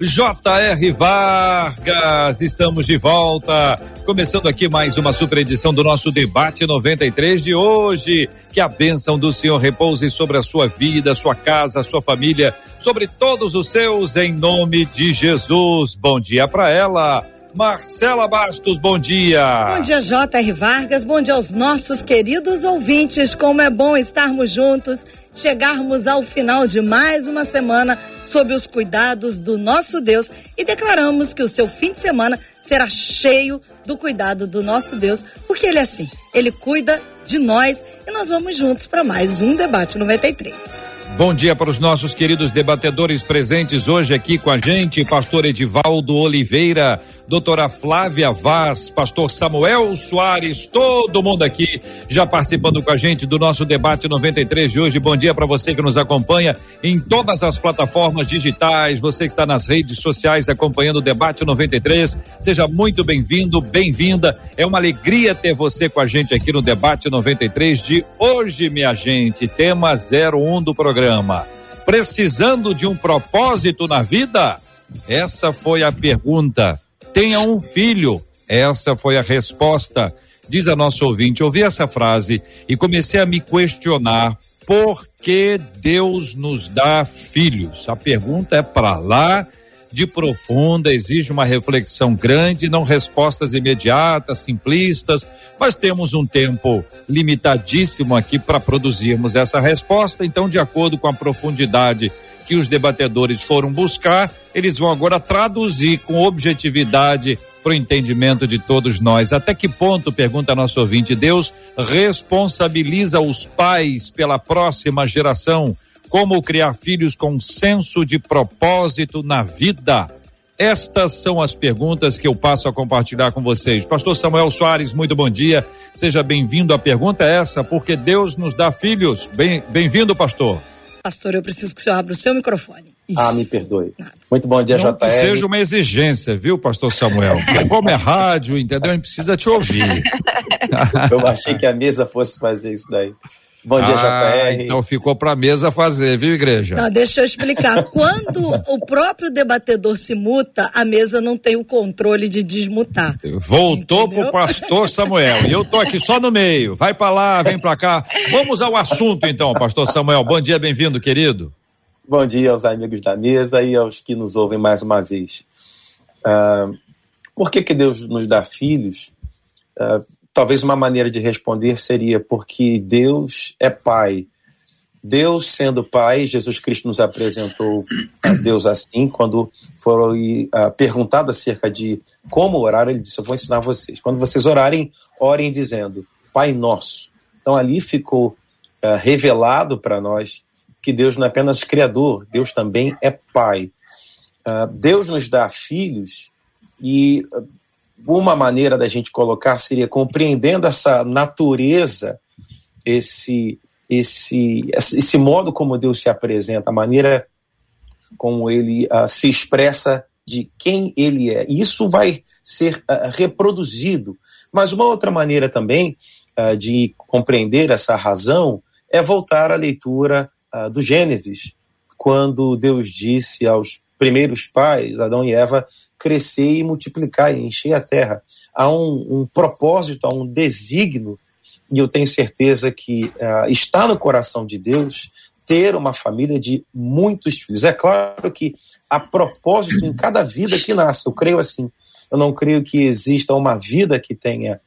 J.R. Vargas, estamos de volta, começando aqui mais uma super edição do nosso debate 93 de hoje. Que a bênção do Senhor repouse sobre a sua vida, sua casa, sua família, sobre todos os seus, em nome de Jesus. Bom dia para ela. Marcela Bastos, bom dia. Bom dia, J.R. Vargas. Bom dia aos nossos queridos ouvintes. Como é bom estarmos juntos, chegarmos ao final de mais uma semana sob os cuidados do nosso Deus e declaramos que o seu fim de semana será cheio do cuidado do nosso Deus, porque ele é assim, ele cuida de nós e nós vamos juntos para mais um debate 93. Bom dia para os nossos queridos debatedores presentes hoje aqui com a gente, pastor Edivaldo Oliveira, doutora Flávia Vaz, pastor Samuel Soares, todo mundo aqui já participando com a gente do nosso debate 93 de hoje. Bom dia para você que nos acompanha em todas as plataformas digitais, você que está nas redes sociais acompanhando o debate 93. Seja muito bem-vindo, bem-vinda. É uma alegria ter você com a gente aqui no debate 93 de hoje, minha gente. Tema 01 do programa. Precisando de um propósito na vida? Essa foi a pergunta. Tenha um filho? Essa foi a resposta. Diz a nossa ouvinte. Ouvi essa frase e comecei a me questionar por que Deus nos dá filhos. A pergunta é para lá de profunda, exige uma reflexão grande, não respostas imediatas, simplistas, mas temos um tempo limitadíssimo aqui para produzirmos essa resposta, então, de acordo com a profundidade que os debatedores foram buscar, eles vão agora traduzir com objetividade para o entendimento de todos nós. Até que ponto, pergunta nosso ouvinte, Deus responsabiliza os pais pela próxima geração? Como criar filhos com senso de propósito na vida? Estas são as perguntas que eu passo a compartilhar com vocês. Pastor Samuel Soares, muito bom dia. Seja bem-vindo. A pergunta é essa: porque Deus nos dá filhos? Bem-vindo, pastor. Pastor, eu preciso que o senhor abra o seu microfone. Isso. Ah, me perdoe. Muito bom dia, Não JR. Que seja uma exigência, viu, pastor Samuel? Como é rádio, entendeu? A gente precisa te ouvir. eu achei que a mesa fosse fazer isso daí. Bom dia, ah, JR. Então ficou para a mesa fazer, viu, igreja? Não, deixa eu explicar. Quando o próprio debatedor se muta, a mesa não tem o controle de desmutar. Voltou para o pastor Samuel. E eu tô aqui só no meio. Vai para lá, vem para cá. Vamos ao assunto então, pastor Samuel. Bom dia, bem-vindo, querido. Bom dia aos amigos da mesa e aos que nos ouvem mais uma vez. Uh, por que, que Deus nos dá filhos? Uh, talvez uma maneira de responder seria porque Deus é Pai. Deus sendo Pai, Jesus Cristo nos apresentou a Deus assim, quando foi uh, perguntado acerca de como orar, ele disse: Eu vou ensinar vocês. Quando vocês orarem, orem dizendo: Pai Nosso. Então ali ficou uh, revelado para nós que Deus não é apenas Criador, Deus também é Pai. Uh, Deus nos dá filhos e uma maneira da gente colocar seria compreendendo essa natureza, esse, esse, esse modo como Deus se apresenta, a maneira como ele uh, se expressa de quem ele é. Isso vai ser uh, reproduzido. Mas uma outra maneira também uh, de compreender essa razão é voltar à leitura do Gênesis, quando Deus disse aos primeiros pais, Adão e Eva, crescer e multiplicar e encher a terra. Há um, um propósito, há um desígnio, e eu tenho certeza que uh, está no coração de Deus ter uma família de muitos filhos. É claro que há propósito em cada vida que nasce, eu creio assim. Eu não creio que exista uma vida que tenha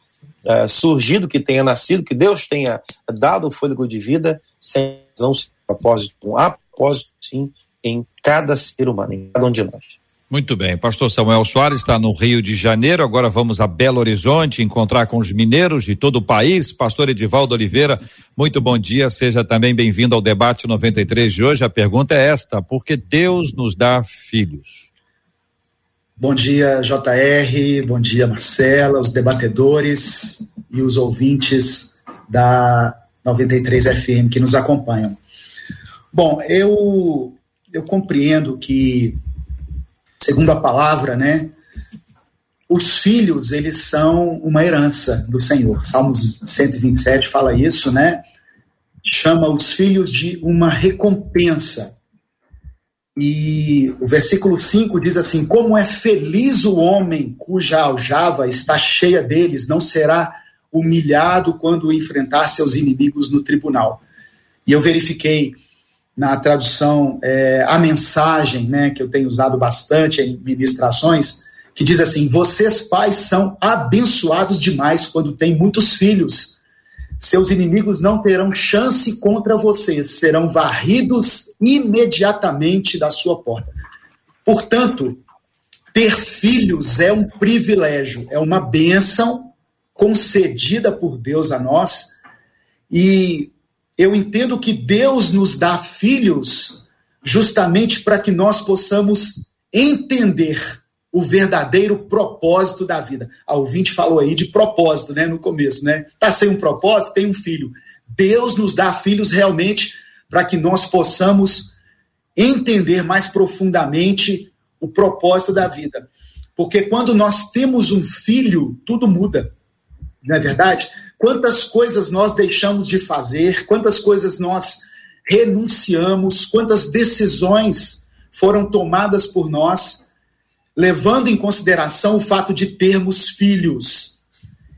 uh, surgido, que tenha nascido, que Deus tenha dado o fôlego de vida sem um propósito. Há propósito, sim, em cada ser humano, em cada um de nós. Muito bem, pastor Samuel Soares está no Rio de Janeiro, agora vamos a Belo Horizonte encontrar com os mineiros de todo o país. Pastor Edivaldo Oliveira, muito bom dia, seja também bem-vindo ao debate 93 de hoje. A pergunta é esta: por que Deus nos dá filhos? Bom dia, JR, bom dia, Marcela, os debatedores e os ouvintes da 93 FM que nos acompanham. Bom, eu, eu compreendo que, segundo a palavra, né, os filhos, eles são uma herança do Senhor. Salmos 127 fala isso, né? Chama os filhos de uma recompensa. E o versículo 5 diz assim: Como é feliz o homem cuja aljava está cheia deles, não será humilhado quando enfrentar seus inimigos no tribunal. E eu verifiquei na tradução é, a mensagem, né, que eu tenho usado bastante em ministrações, que diz assim: Vocês pais são abençoados demais quando têm muitos filhos seus inimigos não terão chance contra vocês, serão varridos imediatamente da sua porta. Portanto, ter filhos é um privilégio, é uma bênção concedida por Deus a nós. E eu entendo que Deus nos dá filhos justamente para que nós possamos entender o verdadeiro propósito da vida. A ouvinte falou aí de propósito, né, no começo, né? Tá sem um propósito, tem um filho. Deus nos dá filhos realmente para que nós possamos entender mais profundamente o propósito da vida. Porque quando nós temos um filho, tudo muda. Não é verdade? Quantas coisas nós deixamos de fazer, quantas coisas nós renunciamos, quantas decisões foram tomadas por nós levando em consideração o fato de termos filhos.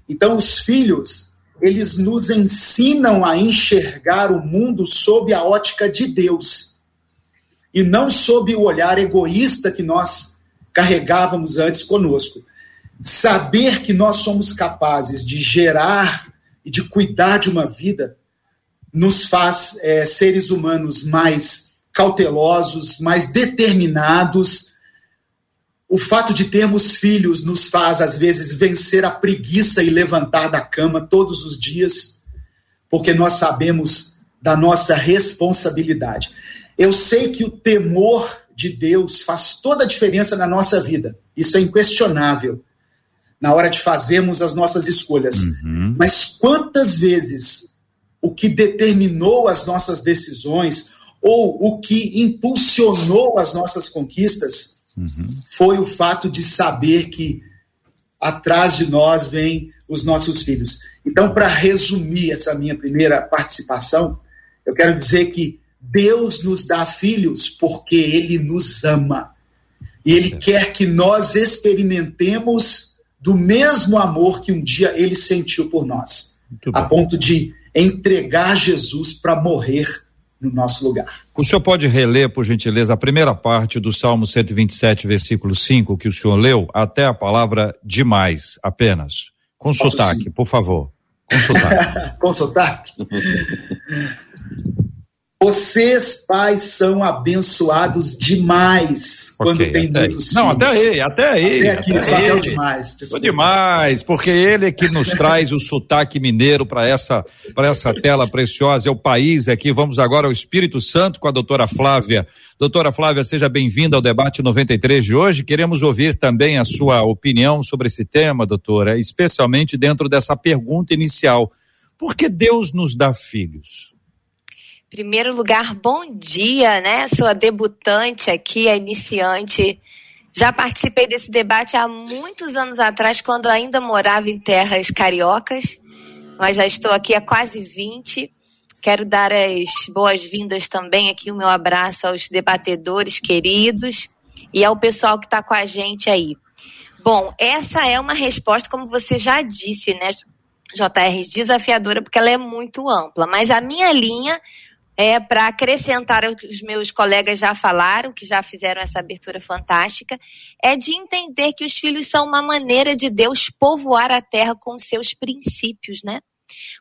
Então, os filhos, eles nos ensinam a enxergar o mundo sob a ótica de Deus e não sob o olhar egoísta que nós carregávamos antes conosco. Saber que nós somos capazes de gerar e de cuidar de uma vida nos faz é, seres humanos mais cautelosos, mais determinados. O fato de termos filhos nos faz, às vezes, vencer a preguiça e levantar da cama todos os dias, porque nós sabemos da nossa responsabilidade. Eu sei que o temor de Deus faz toda a diferença na nossa vida, isso é inquestionável, na hora de fazermos as nossas escolhas. Uhum. Mas quantas vezes o que determinou as nossas decisões, ou o que impulsionou as nossas conquistas, uhum. foi o fato de saber que atrás de nós vêm os nossos filhos. Então, para resumir essa minha primeira participação, eu quero dizer que Deus nos dá filhos porque Ele nos ama. E Ele quer que nós experimentemos do mesmo amor que um dia Ele sentiu por nós, a ponto de entregar Jesus para morrer no nosso lugar. O senhor pode reler, por gentileza, a primeira parte do Salmo 127, versículo 5, que o senhor leu, até a palavra demais, apenas. Com Posso sotaque, sim. por favor. Com sotaque. Com sotaque? Vocês, pais, são abençoados demais okay, quando tem muitos aí. Não, até aí, até aí. Até aqui, até só até demais. Desculpa. demais, porque ele é que nos traz o sotaque mineiro para essa, para essa tela preciosa, é o país aqui. Vamos agora ao Espírito Santo com a doutora Flávia. Doutora Flávia, seja bem-vinda ao debate 93 de hoje. Queremos ouvir também a sua opinião sobre esse tema, doutora, especialmente dentro dessa pergunta inicial. Por que Deus nos dá filhos? Primeiro lugar, bom dia, né? Sou a debutante aqui, a iniciante. Já participei desse debate há muitos anos atrás, quando ainda morava em terras cariocas, mas já estou aqui há quase 20. Quero dar as boas-vindas também aqui, o meu abraço aos debatedores queridos e ao pessoal que está com a gente aí. Bom, essa é uma resposta, como você já disse, né, JR, desafiadora, porque ela é muito ampla. Mas a minha linha é, para acrescentar o que os meus colegas já falaram, que já fizeram essa abertura fantástica, é de entender que os filhos são uma maneira de Deus povoar a terra com seus princípios, né?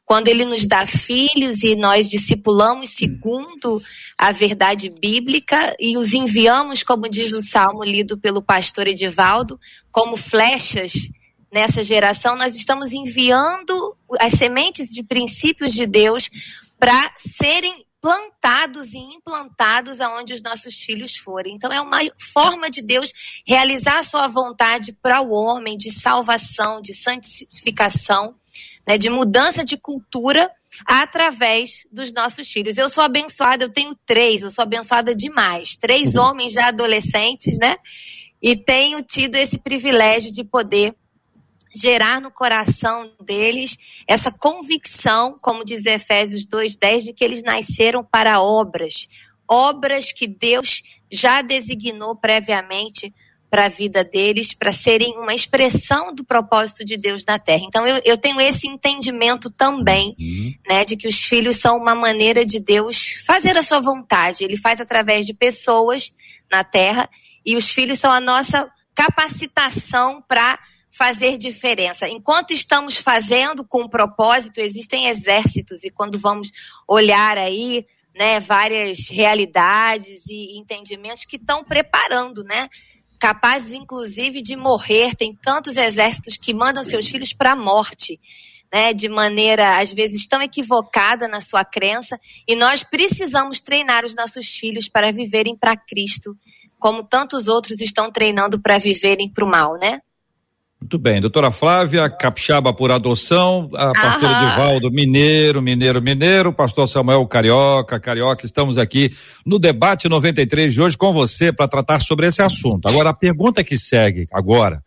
Quando ele nos dá filhos e nós discipulamos segundo a verdade bíblica e os enviamos, como diz o salmo lido pelo pastor Edivaldo, como flechas nessa geração, nós estamos enviando as sementes de princípios de Deus para serem plantados e implantados aonde os nossos filhos forem. Então é uma forma de Deus realizar a sua vontade para o homem de salvação, de santificação, né, de mudança de cultura através dos nossos filhos. Eu sou abençoada, eu tenho três, eu sou abençoada demais. Três uhum. homens já adolescentes, né? E tenho tido esse privilégio de poder gerar no coração deles essa convicção, como diz Efésios 2:10, de que eles nasceram para obras, obras que Deus já designou previamente para a vida deles, para serem uma expressão do propósito de Deus na terra. Então eu, eu tenho esse entendimento também, uhum. né, de que os filhos são uma maneira de Deus fazer a sua vontade. Ele faz através de pessoas na terra e os filhos são a nossa capacitação para fazer diferença. Enquanto estamos fazendo com propósito, existem exércitos e quando vamos olhar aí, né, várias realidades e entendimentos que estão preparando, né, capazes inclusive de morrer. Tem tantos exércitos que mandam seus filhos para a morte. Né, de maneira às vezes tão equivocada na sua crença, e nós precisamos treinar os nossos filhos para viverem para Cristo, como tantos outros estão treinando para viverem para o mal, né? Muito bem, doutora Flávia, capixaba por adoção, a pastor Edivaldo, mineiro, mineiro, mineiro, pastor Samuel Carioca, Carioca, estamos aqui no debate 93 de hoje com você para tratar sobre esse assunto. Agora, a pergunta que segue agora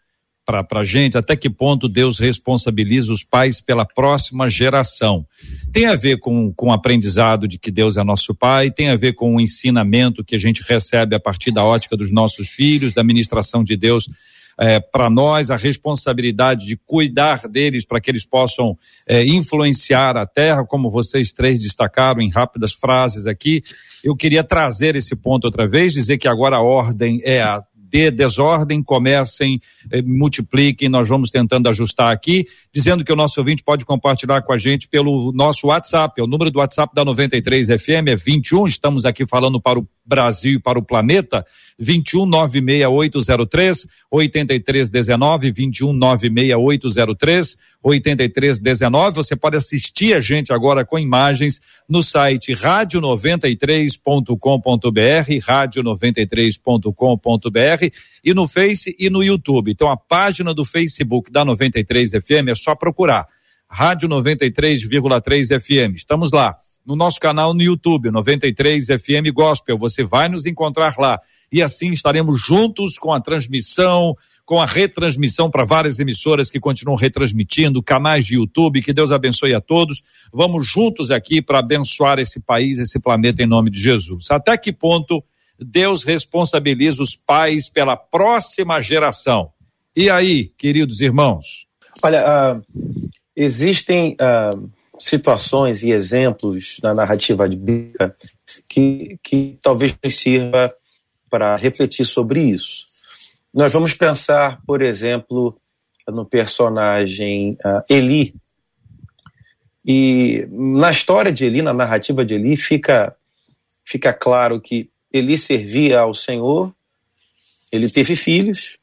para a gente, até que ponto Deus responsabiliza os pais pela próxima geração? Tem a ver com, com o aprendizado de que Deus é nosso pai, tem a ver com o ensinamento que a gente recebe a partir da ótica dos nossos filhos, da ministração de Deus é, para nós a responsabilidade de cuidar deles para que eles possam é, influenciar a terra, como vocês três destacaram em rápidas frases aqui. Eu queria trazer esse ponto outra vez, dizer que agora a ordem é a de desordem, comecem, eh, multipliquem, nós vamos tentando ajustar aqui, dizendo que o nosso ouvinte pode compartilhar com a gente pelo nosso WhatsApp, o número do WhatsApp da 93 FM é 21, estamos aqui falando para o Brasil e para o planeta, 21 96803 8319, 21 96803 8319. Você pode assistir a gente agora com imagens no site rádio93.com.br, rádio93.com.br e no Face e no YouTube. Então a página do Facebook da 93 FM é só procurar. Rádio 93,3 FM. Estamos lá no nosso canal no YouTube, 93 FM Gospel. Você vai nos encontrar lá. E assim estaremos juntos com a transmissão, com a retransmissão para várias emissoras que continuam retransmitindo, canais de YouTube. Que Deus abençoe a todos. Vamos juntos aqui para abençoar esse país, esse planeta em nome de Jesus. Até que ponto Deus responsabiliza os pais pela próxima geração? E aí, queridos irmãos? Olha, uh, existem uh, situações e exemplos na narrativa bíblica que, que talvez sirva para refletir sobre isso. Nós vamos pensar, por exemplo, no personagem uh, Eli. E na história de Eli, na narrativa de Eli, fica, fica claro que Eli servia ao Senhor, ele teve filhos,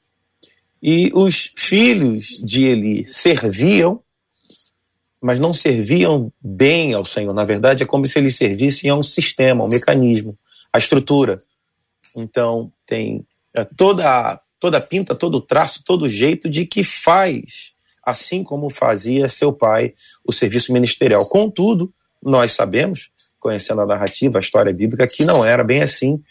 e os filhos de Eli serviam mas não serviam bem ao Senhor. Na verdade, é como se eles servissem a um sistema, a um mecanismo, a estrutura. Então, tem é, toda, toda pinta, todo o traço, todo jeito de que faz, assim como fazia seu pai, o serviço ministerial. Contudo, nós sabemos, conhecendo a narrativa, a história bíblica, que não era bem assim.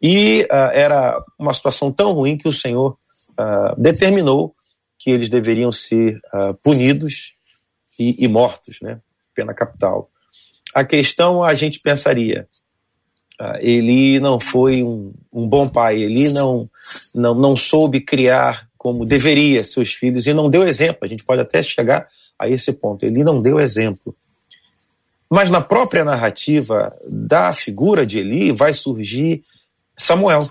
E uh, era uma situação tão ruim que o Senhor uh, determinou que eles deveriam ser uh, punidos e, e mortos, né? Pena capital. A questão a gente pensaria, ele não foi um, um, bom pai, ele não, não, não soube criar como deveria seus filhos e não deu exemplo. A gente pode até chegar a esse ponto. Ele não deu exemplo. Mas na própria narrativa da figura de Eli vai surgir Samuel.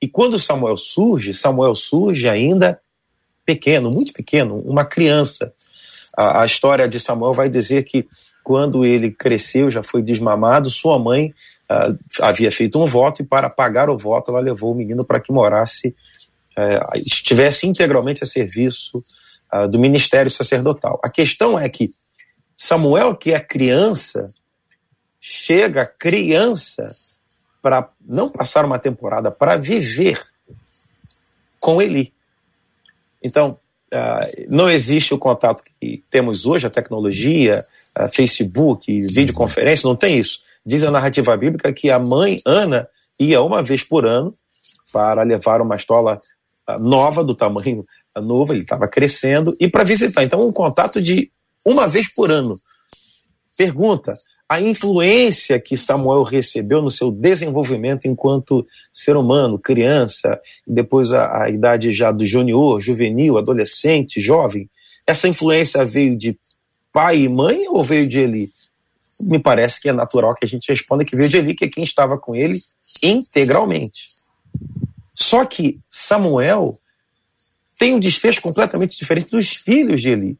E quando Samuel surge, Samuel surge ainda pequeno, muito pequeno, uma criança. A, a história de Samuel vai dizer que quando ele cresceu, já foi desmamado, sua mãe uh, havia feito um voto e para pagar o voto ela levou o menino para que morasse, uh, estivesse integralmente a serviço uh, do ministério sacerdotal. A questão é que Samuel, que é criança, chega criança para não passar uma temporada, para viver com Eli. Então, uh, não existe o contato que temos hoje, a tecnologia, Facebook, videoconferência, não tem isso. Diz a narrativa bíblica que a mãe, Ana, ia uma vez por ano para levar uma estola uh, nova, do tamanho novo, ele estava crescendo, e para visitar. Então, um contato de uma vez por ano. Pergunta: a influência que Samuel recebeu no seu desenvolvimento enquanto ser humano, criança, e depois a, a idade já do junior, juvenil, adolescente, jovem, essa influência veio de pai e mãe ou veio de Eli? Me parece que é natural que a gente responda que de Eli, que é quem estava com ele integralmente. Só que Samuel tem um desfecho completamente diferente dos filhos de Eli.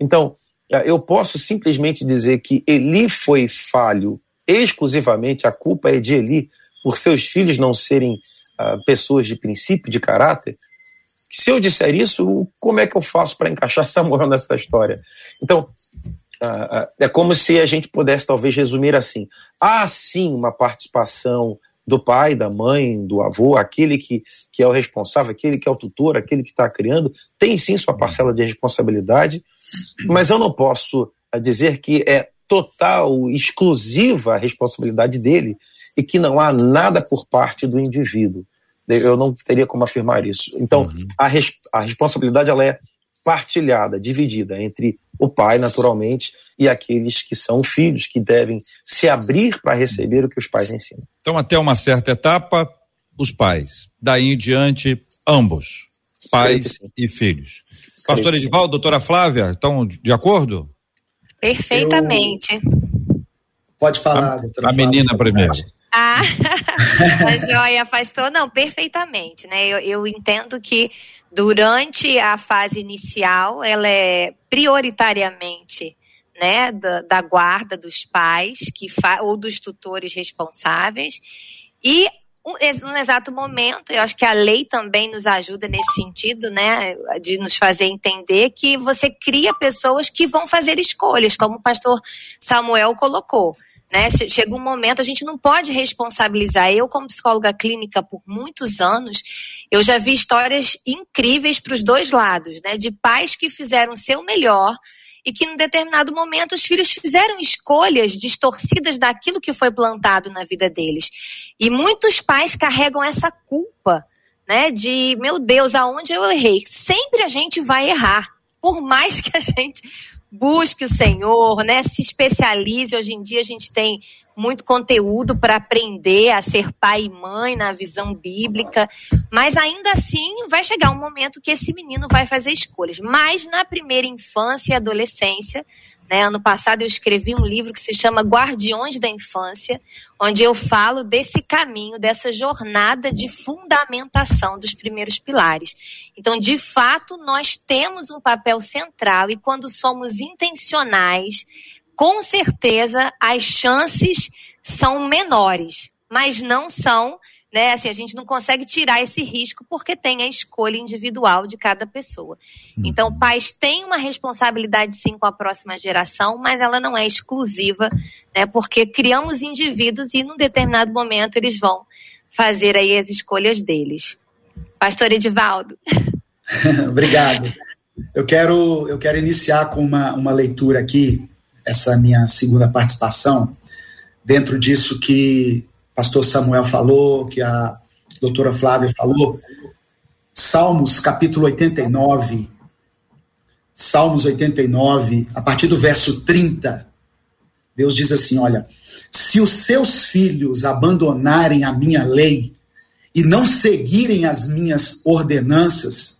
Então, é, eu posso simplesmente dizer que Eli foi falho exclusivamente, a culpa é de Eli por seus filhos não serem uh, pessoas de princípio, de caráter. Se eu disser isso, como é que eu faço para encaixar Samuel nessa história? Então, é como se a gente pudesse talvez resumir assim: há sim uma participação do pai, da mãe, do avô, aquele que, que é o responsável, aquele que é o tutor, aquele que está criando, tem sim sua parcela de responsabilidade, mas eu não posso eh, dizer que é total, exclusiva a responsabilidade dele e que não há nada por parte do indivíduo. Eu não teria como afirmar isso. Então, uhum. a, res, a responsabilidade ela é partilhada, dividida entre o pai, naturalmente, e aqueles que são filhos, que devem se abrir para receber o que os pais ensinam. Então, até uma certa etapa, os pais. Daí em diante, ambos, pais e filhos. Pastor Edivaldo, doutora Flávia, estão de acordo? Perfeitamente. Eu... Pode falar, a, doutora A Flávia, menina primeiro. Ah, a joia, pastor, não, perfeitamente, né? Eu, eu, entendo que durante a fase inicial, ela é prioritariamente, né, da, da guarda dos pais que ou dos tutores responsáveis e no exato momento, eu acho que a lei também nos ajuda nesse sentido, né, de nos fazer entender que você cria pessoas que vão fazer escolhas, como o pastor Samuel colocou. Né? Chega um momento, a gente não pode responsabilizar. Eu, como psicóloga clínica por muitos anos, eu já vi histórias incríveis para os dois lados, né? De pais que fizeram o seu melhor e que, em determinado momento, os filhos fizeram escolhas distorcidas daquilo que foi plantado na vida deles. E muitos pais carregam essa culpa, né? De, meu Deus, aonde eu errei? Sempre a gente vai errar. Por mais que a gente busque o Senhor, né? Se especialize. Hoje em dia a gente tem muito conteúdo para aprender a ser pai e mãe na visão bíblica, mas ainda assim vai chegar um momento que esse menino vai fazer escolhas. Mas na primeira infância e adolescência, né, ano passado eu escrevi um livro que se chama Guardiões da Infância, onde eu falo desse caminho, dessa jornada de fundamentação dos primeiros pilares. Então, de fato, nós temos um papel central e quando somos intencionais, com certeza as chances são menores, mas não são, né? Assim, a gente não consegue tirar esse risco porque tem a escolha individual de cada pessoa. Uhum. Então, pais têm uma responsabilidade sim com a próxima geração, mas ela não é exclusiva, né? Porque criamos indivíduos e num determinado momento eles vão fazer aí as escolhas deles. Pastor Edivaldo. Obrigado. Eu quero, eu quero iniciar com uma, uma leitura aqui essa minha segunda participação, dentro disso que o pastor Samuel falou, que a doutora Flávia falou, Salmos capítulo 89, Salmos 89, a partir do verso 30, Deus diz assim: Olha, se os seus filhos abandonarem a minha lei e não seguirem as minhas ordenanças,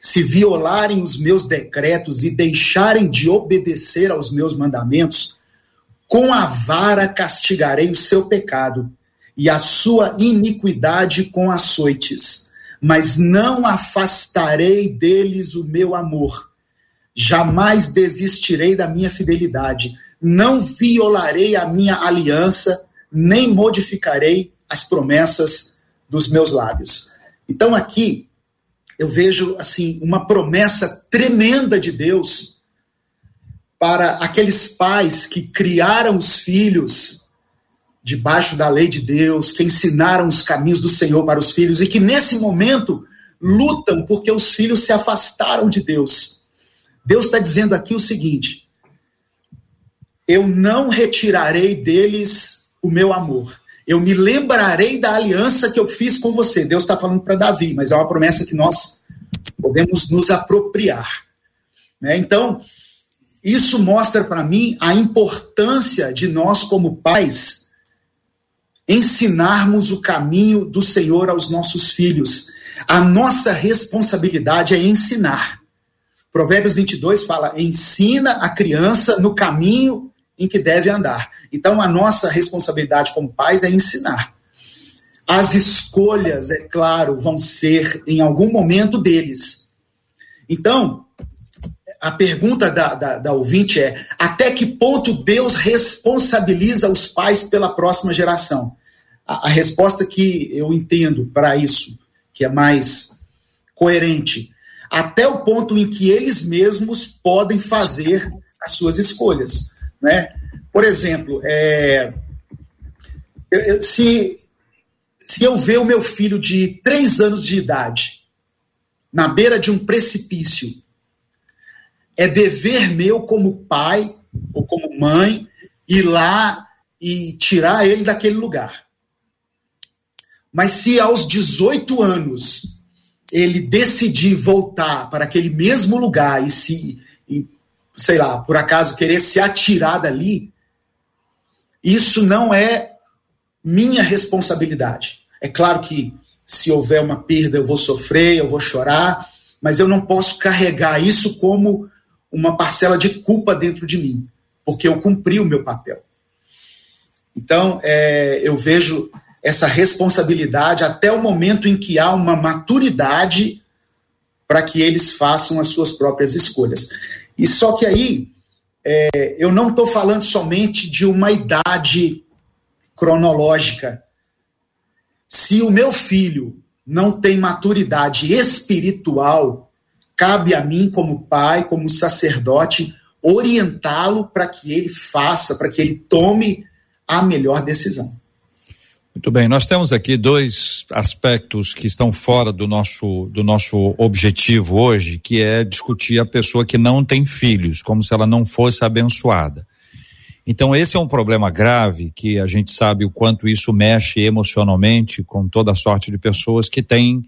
se violarem os meus decretos e deixarem de obedecer aos meus mandamentos, com a vara castigarei o seu pecado e a sua iniquidade com açoites, mas não afastarei deles o meu amor. Jamais desistirei da minha fidelidade, não violarei a minha aliança, nem modificarei as promessas dos meus lábios. Então aqui eu vejo assim uma promessa tremenda de Deus para aqueles pais que criaram os filhos debaixo da lei de Deus, que ensinaram os caminhos do Senhor para os filhos e que nesse momento lutam porque os filhos se afastaram de Deus. Deus está dizendo aqui o seguinte: eu não retirarei deles o meu amor. Eu me lembrarei da aliança que eu fiz com você. Deus está falando para Davi, mas é uma promessa que nós podemos nos apropriar. Né? Então, isso mostra para mim a importância de nós, como pais, ensinarmos o caminho do Senhor aos nossos filhos. A nossa responsabilidade é ensinar. Provérbios 22 fala: ensina a criança no caminho em que deve andar. Então, a nossa responsabilidade como pais é ensinar. As escolhas, é claro, vão ser em algum momento deles. Então, a pergunta da, da, da, ouvinte é: até que ponto Deus responsabiliza os pais pela próxima geração? A, a resposta que eu entendo para isso, que é mais coerente, até o ponto em que eles mesmos podem fazer as suas escolhas. Né? Por exemplo, é, se, se eu ver o meu filho de três anos de idade na beira de um precipício é dever meu como pai ou como mãe ir lá e tirar ele daquele lugar. Mas se aos 18 anos ele decidir voltar para aquele mesmo lugar e se, sei lá, por acaso querer se atirar dali, isso não é minha responsabilidade. É claro que se houver uma perda eu vou sofrer, eu vou chorar, mas eu não posso carregar isso como uma parcela de culpa dentro de mim, porque eu cumpri o meu papel. Então, é, eu vejo essa responsabilidade até o momento em que há uma maturidade para que eles façam as suas próprias escolhas. E só que aí, é, eu não estou falando somente de uma idade cronológica. Se o meu filho não tem maturidade espiritual, cabe a mim, como pai, como sacerdote, orientá-lo para que ele faça, para que ele tome a melhor decisão. Muito bem, nós temos aqui dois aspectos que estão fora do nosso, do nosso objetivo hoje, que é discutir a pessoa que não tem filhos, como se ela não fosse abençoada. Então, esse é um problema grave que a gente sabe o quanto isso mexe emocionalmente com toda a sorte de pessoas que têm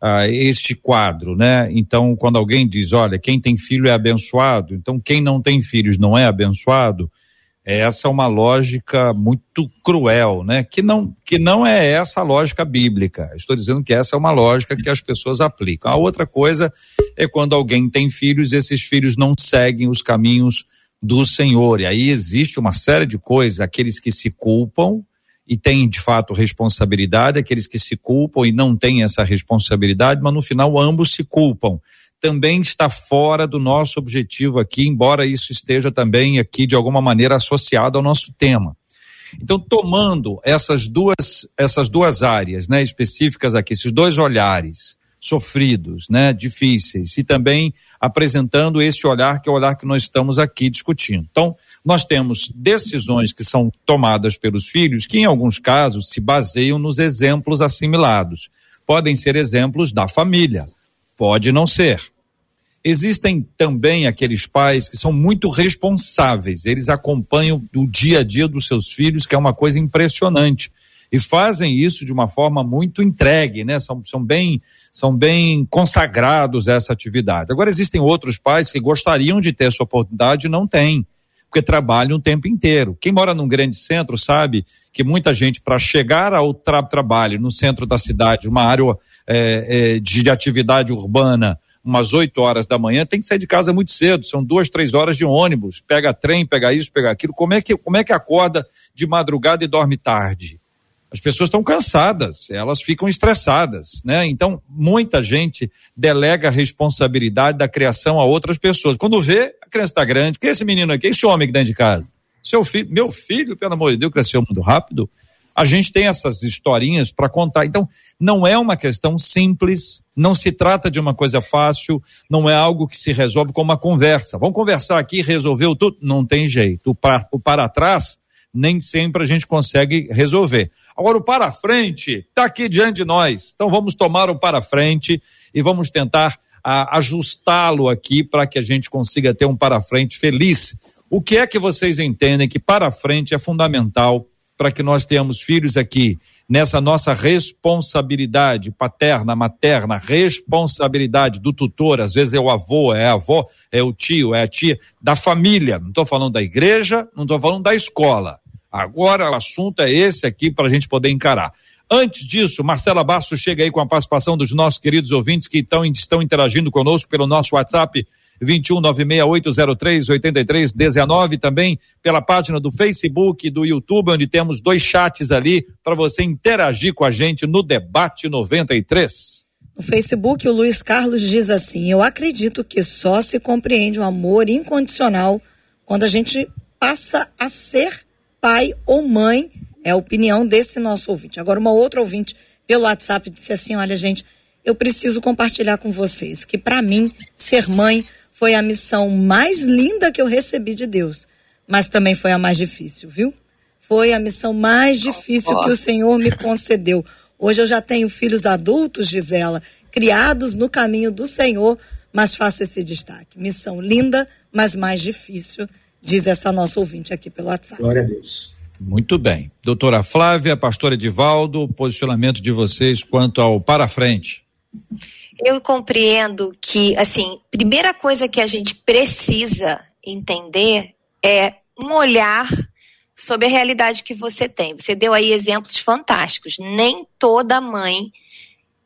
ah, este quadro, né? Então, quando alguém diz, olha, quem tem filho é abençoado, então quem não tem filhos não é abençoado, essa é uma lógica muito cruel, né? Que não, que não é essa a lógica bíblica. Estou dizendo que essa é uma lógica que as pessoas aplicam. A outra coisa é quando alguém tem filhos, esses filhos não seguem os caminhos do Senhor. E aí existe uma série de coisas, aqueles que se culpam, e têm de fato responsabilidade, aqueles que se culpam e não têm essa responsabilidade, mas no final ambos se culpam. Também está fora do nosso objetivo aqui, embora isso esteja também aqui de alguma maneira associado ao nosso tema. Então, tomando essas duas, essas duas áreas, né, específicas aqui, esses dois olhares sofridos, né, difíceis, e também apresentando esse olhar que é o olhar que nós estamos aqui discutindo. Então, nós temos decisões que são tomadas pelos filhos que, em alguns casos, se baseiam nos exemplos assimilados. Podem ser exemplos da família, pode não ser. Existem também aqueles pais que são muito responsáveis, eles acompanham o dia a dia dos seus filhos, que é uma coisa impressionante. E fazem isso de uma forma muito entregue, né? São, são, bem, são bem consagrados a essa atividade. Agora, existem outros pais que gostariam de ter essa oportunidade e não têm porque trabalham o tempo inteiro. Quem mora num grande centro sabe que muita gente, para chegar ao tra trabalho no centro da cidade, uma área é, é, de, de atividade urbana, umas 8 horas da manhã, tem que sair de casa muito cedo, são duas, três horas de ônibus, pega trem, pega isso, pega aquilo. Como é que, como é que acorda de madrugada e dorme tarde? As pessoas estão cansadas, elas ficam estressadas, né? Então, muita gente delega a responsabilidade da criação a outras pessoas. Quando vê, a criança está grande, que é esse menino aqui, esse homem aqui dentro de casa? Seu filho, meu filho, pelo amor de Deus, cresceu muito rápido. A gente tem essas historinhas para contar. Então, não é uma questão simples, não se trata de uma coisa fácil, não é algo que se resolve com uma conversa. Vamos conversar aqui, resolveu tudo? Não tem jeito. O para, o para trás nem sempre a gente consegue resolver. Agora, o para frente está aqui diante de nós. Então, vamos tomar o para frente e vamos tentar ajustá-lo aqui para que a gente consiga ter um para frente feliz. O que é que vocês entendem que para frente é fundamental para que nós tenhamos filhos aqui nessa nossa responsabilidade paterna, materna, responsabilidade do tutor, às vezes é o avô, é a avó, é o tio, é a tia, da família. Não estou falando da igreja, não estou falando da escola. Agora o assunto é esse aqui para a gente poder encarar. Antes disso, Marcela Bastos chega aí com a participação dos nossos queridos ouvintes que estão, estão interagindo conosco pelo nosso WhatsApp 21968038319 também pela página do Facebook, do YouTube, onde temos dois chats ali para você interagir com a gente no debate 93. No Facebook, o Luiz Carlos diz assim: Eu acredito que só se compreende o amor incondicional quando a gente passa a ser pai ou mãe. É a opinião desse nosso ouvinte. Agora, uma outra ouvinte pelo WhatsApp disse assim: Olha, gente, eu preciso compartilhar com vocês que, para mim, ser mãe foi a missão mais linda que eu recebi de Deus, mas também foi a mais difícil, viu? Foi a missão mais difícil que o Senhor me concedeu. Hoje eu já tenho filhos adultos, Gisela, criados no caminho do Senhor, mas faço esse destaque. Missão linda, mas mais difícil, diz essa nossa ouvinte aqui pelo WhatsApp. Glória a Deus. Muito bem. Doutora Flávia, pastor Edivaldo, posicionamento de vocês quanto ao para frente. Eu compreendo que, assim, primeira coisa que a gente precisa entender é um olhar sobre a realidade que você tem. Você deu aí exemplos fantásticos. Nem toda mãe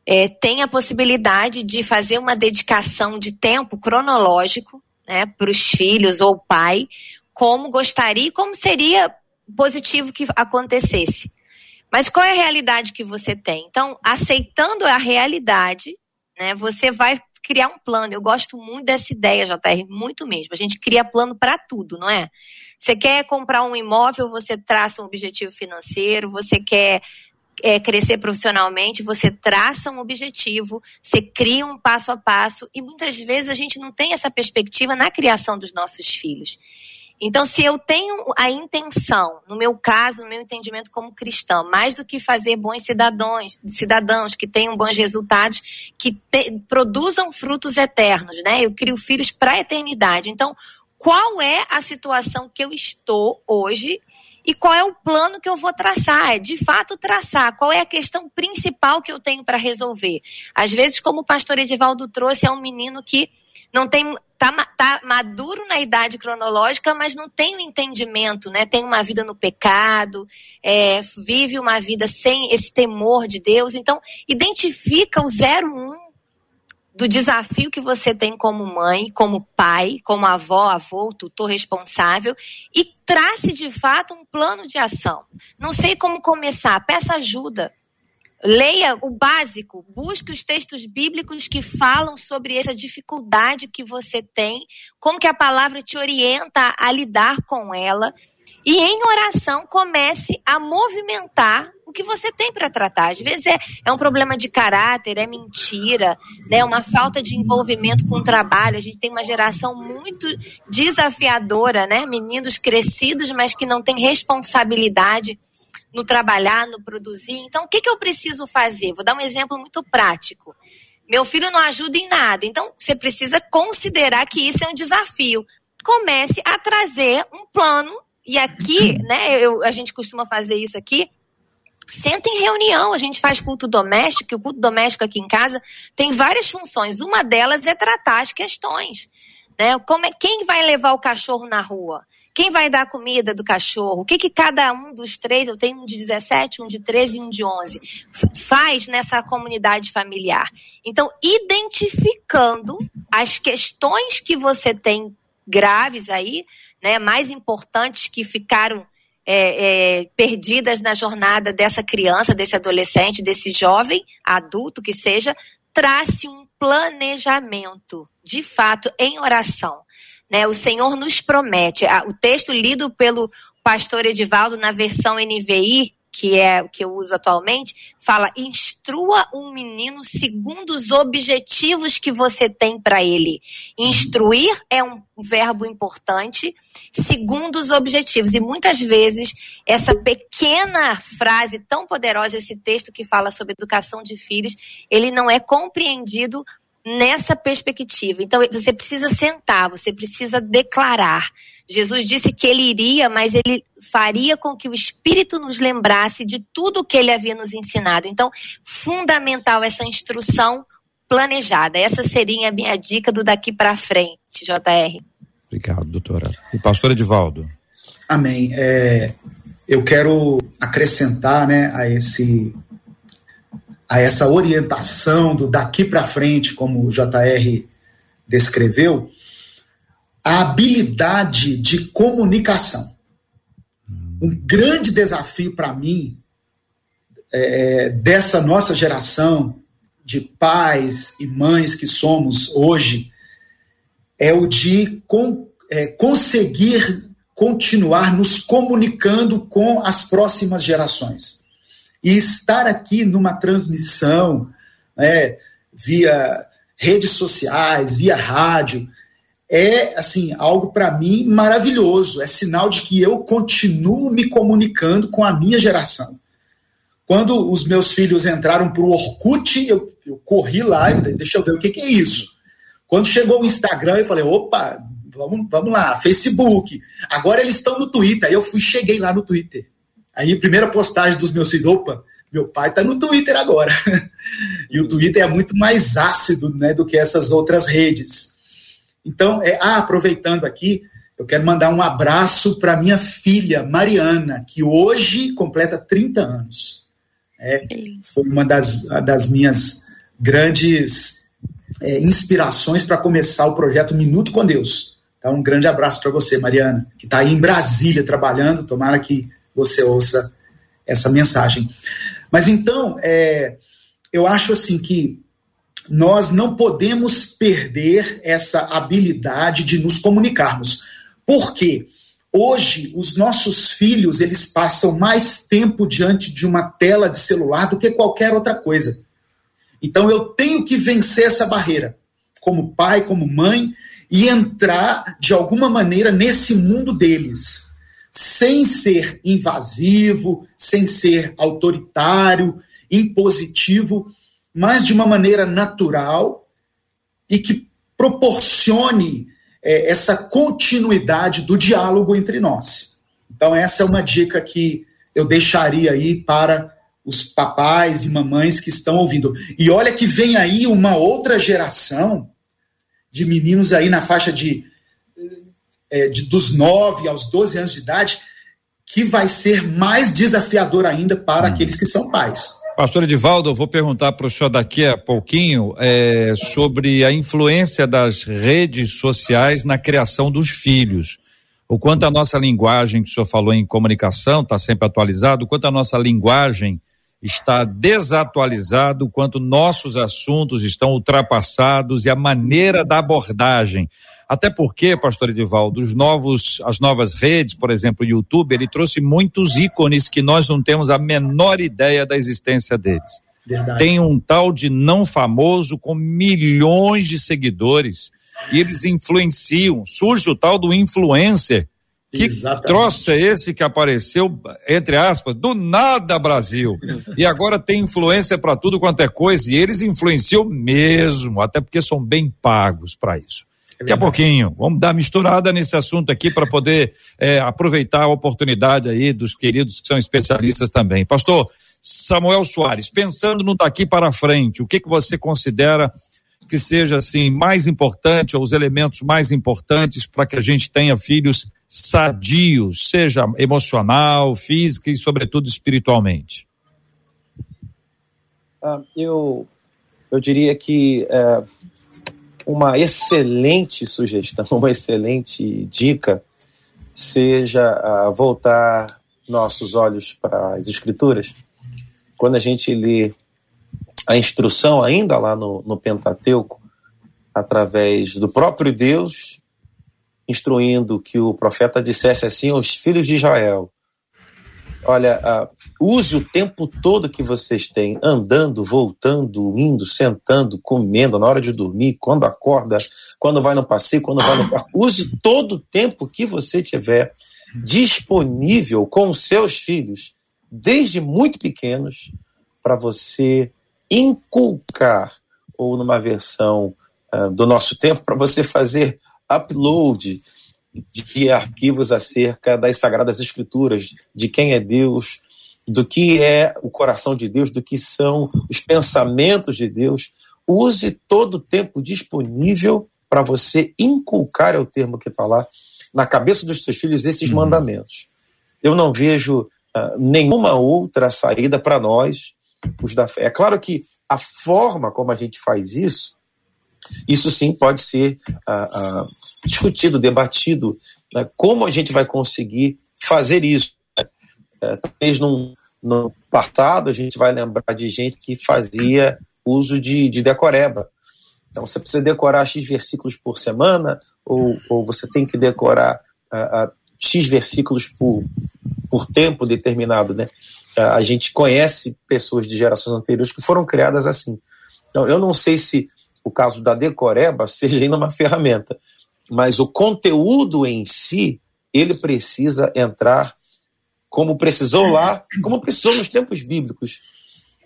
é, tem a possibilidade de fazer uma dedicação de tempo cronológico né, para os filhos ou pai, como gostaria e como seria positivo que acontecesse. Mas qual é a realidade que você tem? Então, aceitando a realidade, né? Você vai criar um plano. Eu gosto muito dessa ideia, JR, muito mesmo. A gente cria plano para tudo, não é? Você quer comprar um imóvel, você traça um objetivo financeiro, você quer é, crescer profissionalmente, você traça um objetivo, você cria um passo a passo, e muitas vezes a gente não tem essa perspectiva na criação dos nossos filhos. Então, se eu tenho a intenção, no meu caso, no meu entendimento como cristão, mais do que fazer bons cidadãos, cidadãos que tenham bons resultados, que te, produzam frutos eternos, né? Eu crio filhos para a eternidade. Então, qual é a situação que eu estou hoje e qual é o plano que eu vou traçar? É de fato traçar. Qual é a questão principal que eu tenho para resolver? Às vezes, como o pastor Edivaldo trouxe, é um menino que não tem tá, tá maduro na idade cronológica, mas não tem o um entendimento, né? Tem uma vida no pecado, é, vive uma vida sem esse temor de Deus. Então, identifica o 01 do desafio que você tem como mãe, como pai, como avó, avô, tutor responsável e trace de fato um plano de ação. Não sei como começar, peça ajuda. Leia o básico, busque os textos bíblicos que falam sobre essa dificuldade que você tem, como que a palavra te orienta a lidar com ela. E em oração comece a movimentar o que você tem para tratar. Às vezes é, é um problema de caráter, é mentira, né? uma falta de envolvimento com o trabalho. A gente tem uma geração muito desafiadora, né? Meninos crescidos, mas que não têm responsabilidade no trabalhar, no produzir. Então, o que, que eu preciso fazer? Vou dar um exemplo muito prático. Meu filho não ajuda em nada. Então, você precisa considerar que isso é um desafio. Comece a trazer um plano. E aqui, né, eu, a gente costuma fazer isso aqui. Senta em reunião, a gente faz culto doméstico, e o culto doméstico aqui em casa tem várias funções. Uma delas é tratar as questões. Né? Como é, quem vai levar o cachorro na rua? Quem vai dar comida do cachorro? O que, que cada um dos três, eu tenho um de 17, um de 13 e um de 11, faz nessa comunidade familiar? Então, identificando as questões que você tem graves aí, né, mais importantes que ficaram é, é, perdidas na jornada dessa criança, desse adolescente, desse jovem, adulto que seja, trace um planejamento, de fato, em oração. Né? O Senhor nos promete. O texto lido pelo pastor Edivaldo na versão NVI que é o que eu uso atualmente, fala: instrua um menino segundo os objetivos que você tem para ele. Instruir é um verbo importante, segundo os objetivos. E muitas vezes, essa pequena frase tão poderosa, esse texto que fala sobre educação de filhos, ele não é compreendido nessa perspectiva. Então, você precisa sentar, você precisa declarar. Jesus disse que ele iria, mas ele faria com que o Espírito nos lembrasse de tudo que ele havia nos ensinado. Então, fundamental essa instrução planejada. Essa seria a minha dica do daqui para frente, JR. Obrigado, doutora. E pastor Edivaldo? Amém. É, eu quero acrescentar né, a esse a essa orientação do daqui para frente, como o JR descreveu, a habilidade de comunicação. Um grande desafio para mim, é, dessa nossa geração de pais e mães que somos hoje, é o de com, é, conseguir continuar nos comunicando com as próximas gerações. E estar aqui numa transmissão, né, via redes sociais, via rádio, é assim algo para mim maravilhoso. É sinal de que eu continuo me comunicando com a minha geração. Quando os meus filhos entraram para o Orkut, eu, eu, corri lá e deixa eu ver o que, que é isso. Quando chegou o Instagram, eu falei, opa, vamos, vamos lá, Facebook. Agora eles estão no Twitter. Aí eu fui, cheguei lá no Twitter. Aí, primeira postagem dos meus filhos, opa, meu pai está no Twitter agora. e o Twitter é muito mais ácido né, do que essas outras redes. Então, é, ah, aproveitando aqui, eu quero mandar um abraço para minha filha, Mariana, que hoje completa 30 anos. É, foi uma das, das minhas grandes é, inspirações para começar o projeto Minuto com Deus. Então, um grande abraço para você, Mariana, que está aí em Brasília trabalhando. Tomara que você ouça essa mensagem. Mas então, é, eu acho assim que nós não podemos perder essa habilidade de nos comunicarmos. Porque hoje os nossos filhos, eles passam mais tempo diante de uma tela de celular do que qualquer outra coisa. Então eu tenho que vencer essa barreira, como pai, como mãe, e entrar de alguma maneira nesse mundo deles sem ser invasivo, sem ser autoritário, impositivo, mas de uma maneira natural e que proporcione é, essa continuidade do diálogo entre nós. Então, essa é uma dica que eu deixaria aí para os papais e mamães que estão ouvindo. E olha que vem aí uma outra geração de meninos aí na faixa de é, de, dos 9 aos 12 anos de idade, que vai ser mais desafiador ainda para hum. aqueles que são pais. Pastor Edivaldo, eu vou perguntar para o senhor daqui a pouquinho é, sobre a influência das redes sociais na criação dos filhos. O quanto a nossa linguagem, que o senhor falou em comunicação, está sempre atualizado, o quanto a nossa linguagem está desatualizado, o quanto nossos assuntos estão ultrapassados e a maneira da abordagem. Até porque, pastor Edivaldo, os novos, as novas redes, por exemplo, o YouTube, ele trouxe muitos ícones que nós não temos a menor ideia da existência deles. Verdade. Tem um tal de não famoso com milhões de seguidores e eles influenciam. Surge o tal do influencer. Que Exatamente. troço é esse que apareceu, entre aspas, do nada Brasil? E agora tem influência para tudo quanto é coisa, e eles influenciam mesmo, até porque são bem pagos para isso. Daqui a pouquinho, vamos dar misturada nesse assunto aqui para poder é, aproveitar a oportunidade aí dos queridos que são especialistas também. Pastor Samuel Soares, pensando no daqui para frente, o que, que você considera que seja assim mais importante, ou os elementos mais importantes para que a gente tenha filhos sadios, seja emocional, física e sobretudo espiritualmente? Ah, eu eu diria que é, uma excelente sugestão, uma excelente dica seja uh, voltar nossos olhos para as Escrituras. Quando a gente lê a instrução, ainda lá no, no Pentateuco, através do próprio Deus, instruindo que o profeta dissesse assim aos filhos de Israel: Olha, uh, use o tempo todo que vocês têm, andando, voltando, indo, sentando, comendo, na hora de dormir, quando acorda, quando vai no passeio, quando vai no parque. Use todo o tempo que você tiver disponível com os seus filhos, desde muito pequenos, para você inculcar, ou numa versão uh, do nosso tempo, para você fazer upload de arquivos acerca das Sagradas Escrituras, de quem é Deus, do que é o coração de Deus, do que são os pensamentos de Deus. Use todo o tempo disponível para você inculcar, é o termo que está lá, na cabeça dos seus filhos esses uhum. mandamentos. Eu não vejo uh, nenhuma outra saída para nós, os da fé. É claro que a forma como a gente faz isso, isso sim pode ser uh, uh, discutido, debatido, né, como a gente vai conseguir fazer isso. Né? É, talvez num, no passado a gente vai lembrar de gente que fazia uso de, de decoreba. Então você precisa decorar X versículos por semana, ou, ou você tem que decorar uh, uh, X versículos por, por tempo determinado. Né? Uh, a gente conhece pessoas de gerações anteriores que foram criadas assim. Então, eu não sei se o caso da decoreba seja ainda uma ferramenta, mas o conteúdo em si, ele precisa entrar como precisou lá, como precisou nos tempos bíblicos.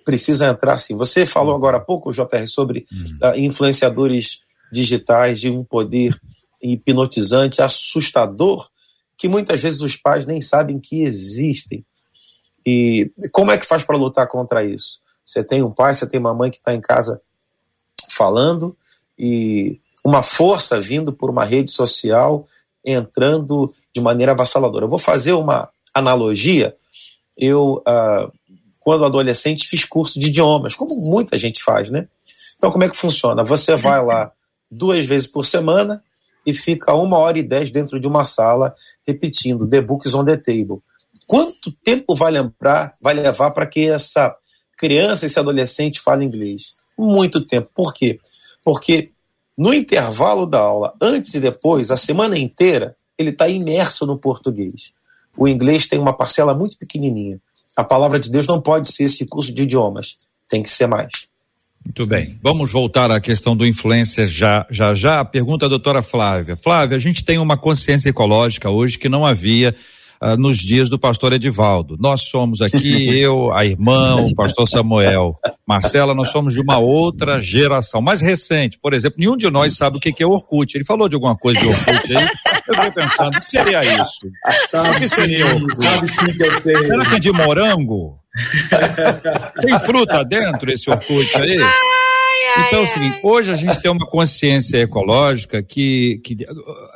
Precisa entrar sim. Você falou agora há pouco, JR, sobre uh, influenciadores digitais de um poder hipnotizante, assustador, que muitas vezes os pais nem sabem que existem. E como é que faz para lutar contra isso? Você tem um pai, você tem uma mãe que está em casa falando e uma força vindo por uma rede social entrando de maneira avassaladora. Eu vou fazer uma analogia. Eu, uh, quando adolescente, fiz curso de idiomas, como muita gente faz, né? Então, como é que funciona? Você vai lá duas vezes por semana e fica uma hora e dez dentro de uma sala repetindo The Books on the Table. Quanto tempo vai lembrar, vai levar para que essa criança, esse adolescente fale inglês? Muito tempo. Por quê? Porque no intervalo da aula, antes e depois, a semana inteira, ele está imerso no português. O inglês tem uma parcela muito pequenininha. A palavra de Deus não pode ser esse curso de idiomas, tem que ser mais. Muito bem. Vamos voltar à questão do influencer já já já. Pergunta a doutora Flávia. Flávia, a gente tem uma consciência ecológica hoje que não havia uh, nos dias do pastor Edivaldo. Nós somos aqui, eu, a irmã, o pastor Samuel, Marcela, nós somos de uma outra geração, mais recente. Por exemplo, nenhum de nós sabe o que é Orkut. Ele falou de alguma coisa de Orkut aí. Eu fiquei pensando, o que seria isso? Sabe, o que seria Orkut? Sabe sim que eu sei. Será que é de morango? Tem fruta dentro esse Orkut aí? Então, é o seguinte, hoje a gente tem uma consciência ecológica que, que,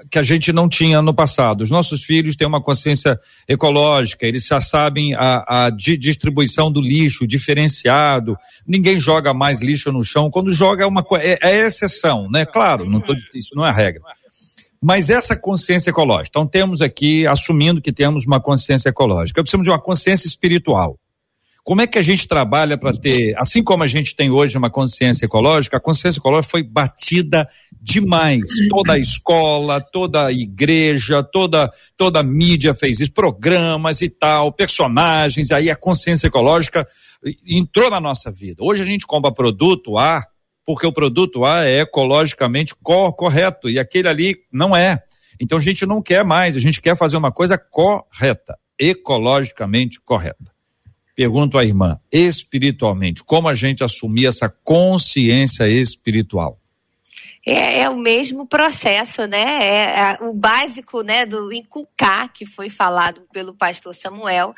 que a gente não tinha no passado. Os nossos filhos têm uma consciência ecológica, eles já sabem a, a distribuição do lixo diferenciado, ninguém joga mais lixo no chão, quando joga é uma é, é exceção, né? Claro, não tô, isso não é regra. Mas essa consciência ecológica, então temos aqui, assumindo que temos uma consciência ecológica, precisamos de uma consciência espiritual. Como é que a gente trabalha para ter, assim como a gente tem hoje uma consciência ecológica, a consciência ecológica foi batida demais. Toda a escola, toda a igreja, toda toda a mídia fez isso, programas e tal, personagens, aí a consciência ecológica entrou na nossa vida. Hoje a gente compra produto A porque o produto A é ecologicamente co correto e aquele ali não é. Então a gente não quer mais, a gente quer fazer uma coisa correta, ecologicamente correta. Pergunto à irmã, espiritualmente, como a gente assumir essa consciência espiritual? É, é, o mesmo processo, né? É, é, o básico, né, do inculcar que foi falado pelo pastor Samuel.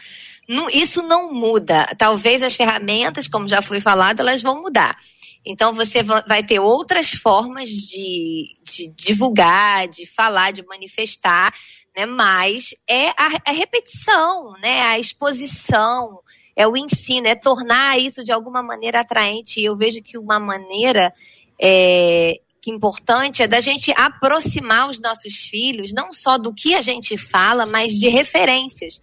Isso não muda. Talvez as ferramentas, como já foi falado, elas vão mudar. Então você vai ter outras formas de, de divulgar, de falar, de manifestar, né? Mas é a, a repetição, né? A exposição, é o ensino, é tornar isso de alguma maneira atraente. E eu vejo que uma maneira é, que importante é da gente aproximar os nossos filhos, não só do que a gente fala, mas de referências.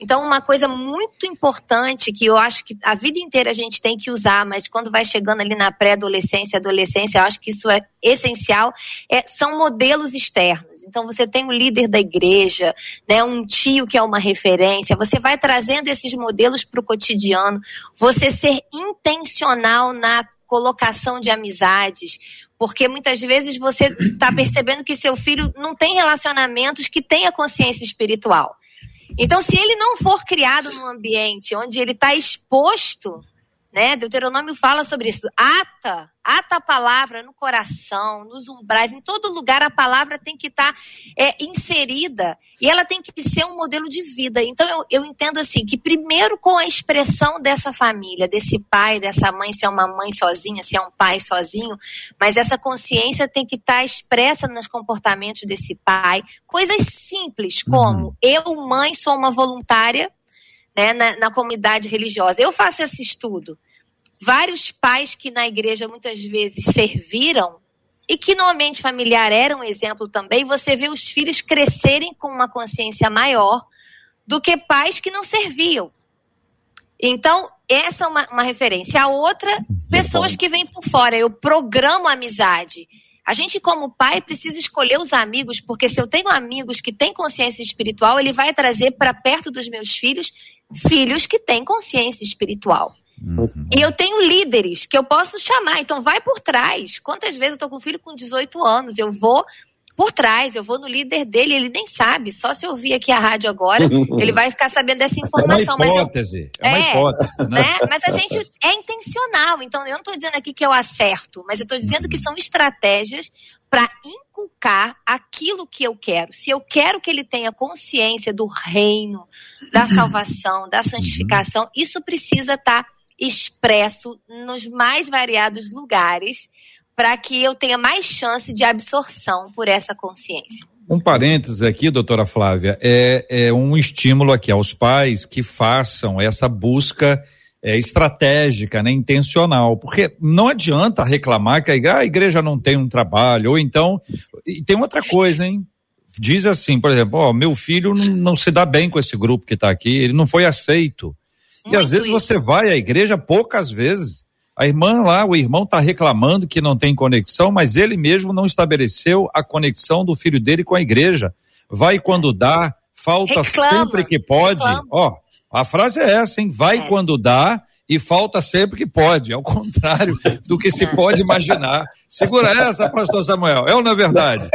Então, uma coisa muito importante que eu acho que a vida inteira a gente tem que usar, mas quando vai chegando ali na pré-adolescência, adolescência, eu acho que isso é essencial, é, são modelos externos. Então, você tem o líder da igreja, né, um tio que é uma referência, você vai trazendo esses modelos para o cotidiano, você ser intencional na colocação de amizades, porque muitas vezes você está percebendo que seu filho não tem relacionamentos que tenha consciência espiritual. Então, se ele não for criado num ambiente onde ele está exposto né? Deuteronômio fala sobre isso. Ata, ata a palavra no coração, nos umbrais, em todo lugar a palavra tem que estar tá, é, inserida e ela tem que ser um modelo de vida. Então eu, eu entendo assim que primeiro com a expressão dessa família, desse pai, dessa mãe, se é uma mãe sozinha, se é um pai sozinho, mas essa consciência tem que estar tá expressa nos comportamentos desse pai. Coisas simples como uhum. eu, mãe, sou uma voluntária né, na, na comunidade religiosa. Eu faço esse estudo. Vários pais que na igreja muitas vezes serviram e que no ambiente familiar eram um exemplo também, você vê os filhos crescerem com uma consciência maior do que pais que não serviam. Então, essa é uma, uma referência. A outra, pessoas que vêm por fora. Eu programo a amizade. A gente, como pai, precisa escolher os amigos, porque se eu tenho amigos que têm consciência espiritual, ele vai trazer para perto dos meus filhos filhos que têm consciência espiritual. Uhum. E eu tenho líderes que eu posso chamar, então vai por trás. Quantas vezes eu tô com um filho com 18 anos, eu vou por trás, eu vou no líder dele, ele nem sabe, só se eu ouvir aqui a rádio agora, ele vai ficar sabendo dessa informação. É uma hipótese, mas eu, é uma hipótese. Né? né? Mas a gente é intencional, então eu não estou dizendo aqui que eu acerto, mas eu estou dizendo que são estratégias para inculcar aquilo que eu quero. Se eu quero que ele tenha consciência do reino, da salvação, da santificação, isso precisa estar tá expresso nos mais variados lugares para que eu tenha mais chance de absorção por essa consciência. Um parênteses aqui, doutora Flávia, é, é um estímulo aqui aos pais que façam essa busca é, estratégica, né, intencional, porque não adianta reclamar que a igreja, a igreja não tem um trabalho, ou então, e tem outra coisa, hein? Diz assim, por exemplo, ó, meu filho não, não se dá bem com esse grupo que está aqui, ele não foi aceito. Muito e às vezes isso. você vai à igreja poucas vezes. A irmã lá, o irmão está reclamando que não tem conexão, mas ele mesmo não estabeleceu a conexão do filho dele com a igreja. Vai quando dá, falta reclama, sempre que pode. Reclama. Ó, a frase é essa, hein? Vai é. quando dá e falta sempre que pode, ao contrário do que se pode imaginar. Segura essa, pastor Samuel, é ou não é verdade?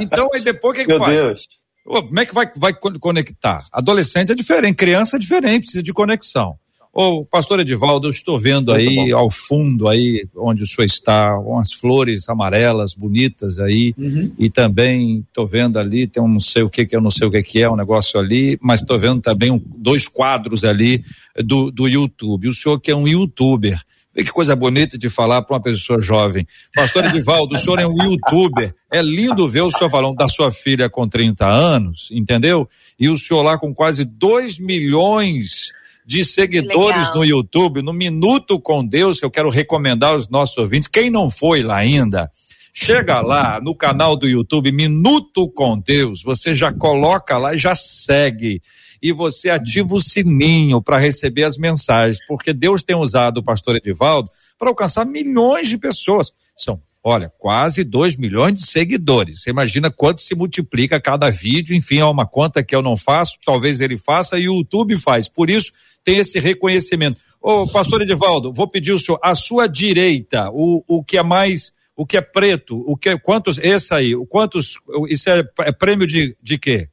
Então, aí depois o que, que Meu faz? Deus. Como é que vai, vai conectar? Adolescente é diferente, criança é diferente, precisa de conexão. Ô, pastor Edivaldo, eu estou vendo aí ao fundo aí onde o senhor está, umas flores amarelas bonitas aí, uhum. e também estou vendo ali, tem um não sei o que que eu não sei o que que é, um negócio ali, mas estou vendo também um, dois quadros ali do, do YouTube. O senhor que é um youtuber, Vê que coisa bonita de falar para uma pessoa jovem. Pastor Edivaldo, o senhor é um youtuber. É lindo ver o senhor falando da sua filha com 30 anos, entendeu? E o senhor lá com quase 2 milhões de seguidores no YouTube, no Minuto com Deus, que eu quero recomendar aos nossos ouvintes. Quem não foi lá ainda, chega lá no canal do YouTube Minuto com Deus, você já coloca lá e já segue. E você ativa o sininho para receber as mensagens, porque Deus tem usado o pastor Edivaldo para alcançar milhões de pessoas. São olha, quase 2 milhões de seguidores. Você imagina quanto se multiplica cada vídeo, enfim, é uma conta que eu não faço, talvez ele faça e o YouTube faz. Por isso, tem esse reconhecimento. Ô, pastor Edivaldo, vou pedir o senhor, a sua direita, o, o que é mais, o que é preto, o que é, quantos, esse aí, quantos, isso é, é prêmio de, de quê?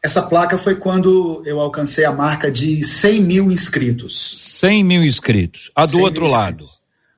Essa placa foi quando eu alcancei a marca de 100 mil inscritos. 100 mil inscritos. A do outro lado?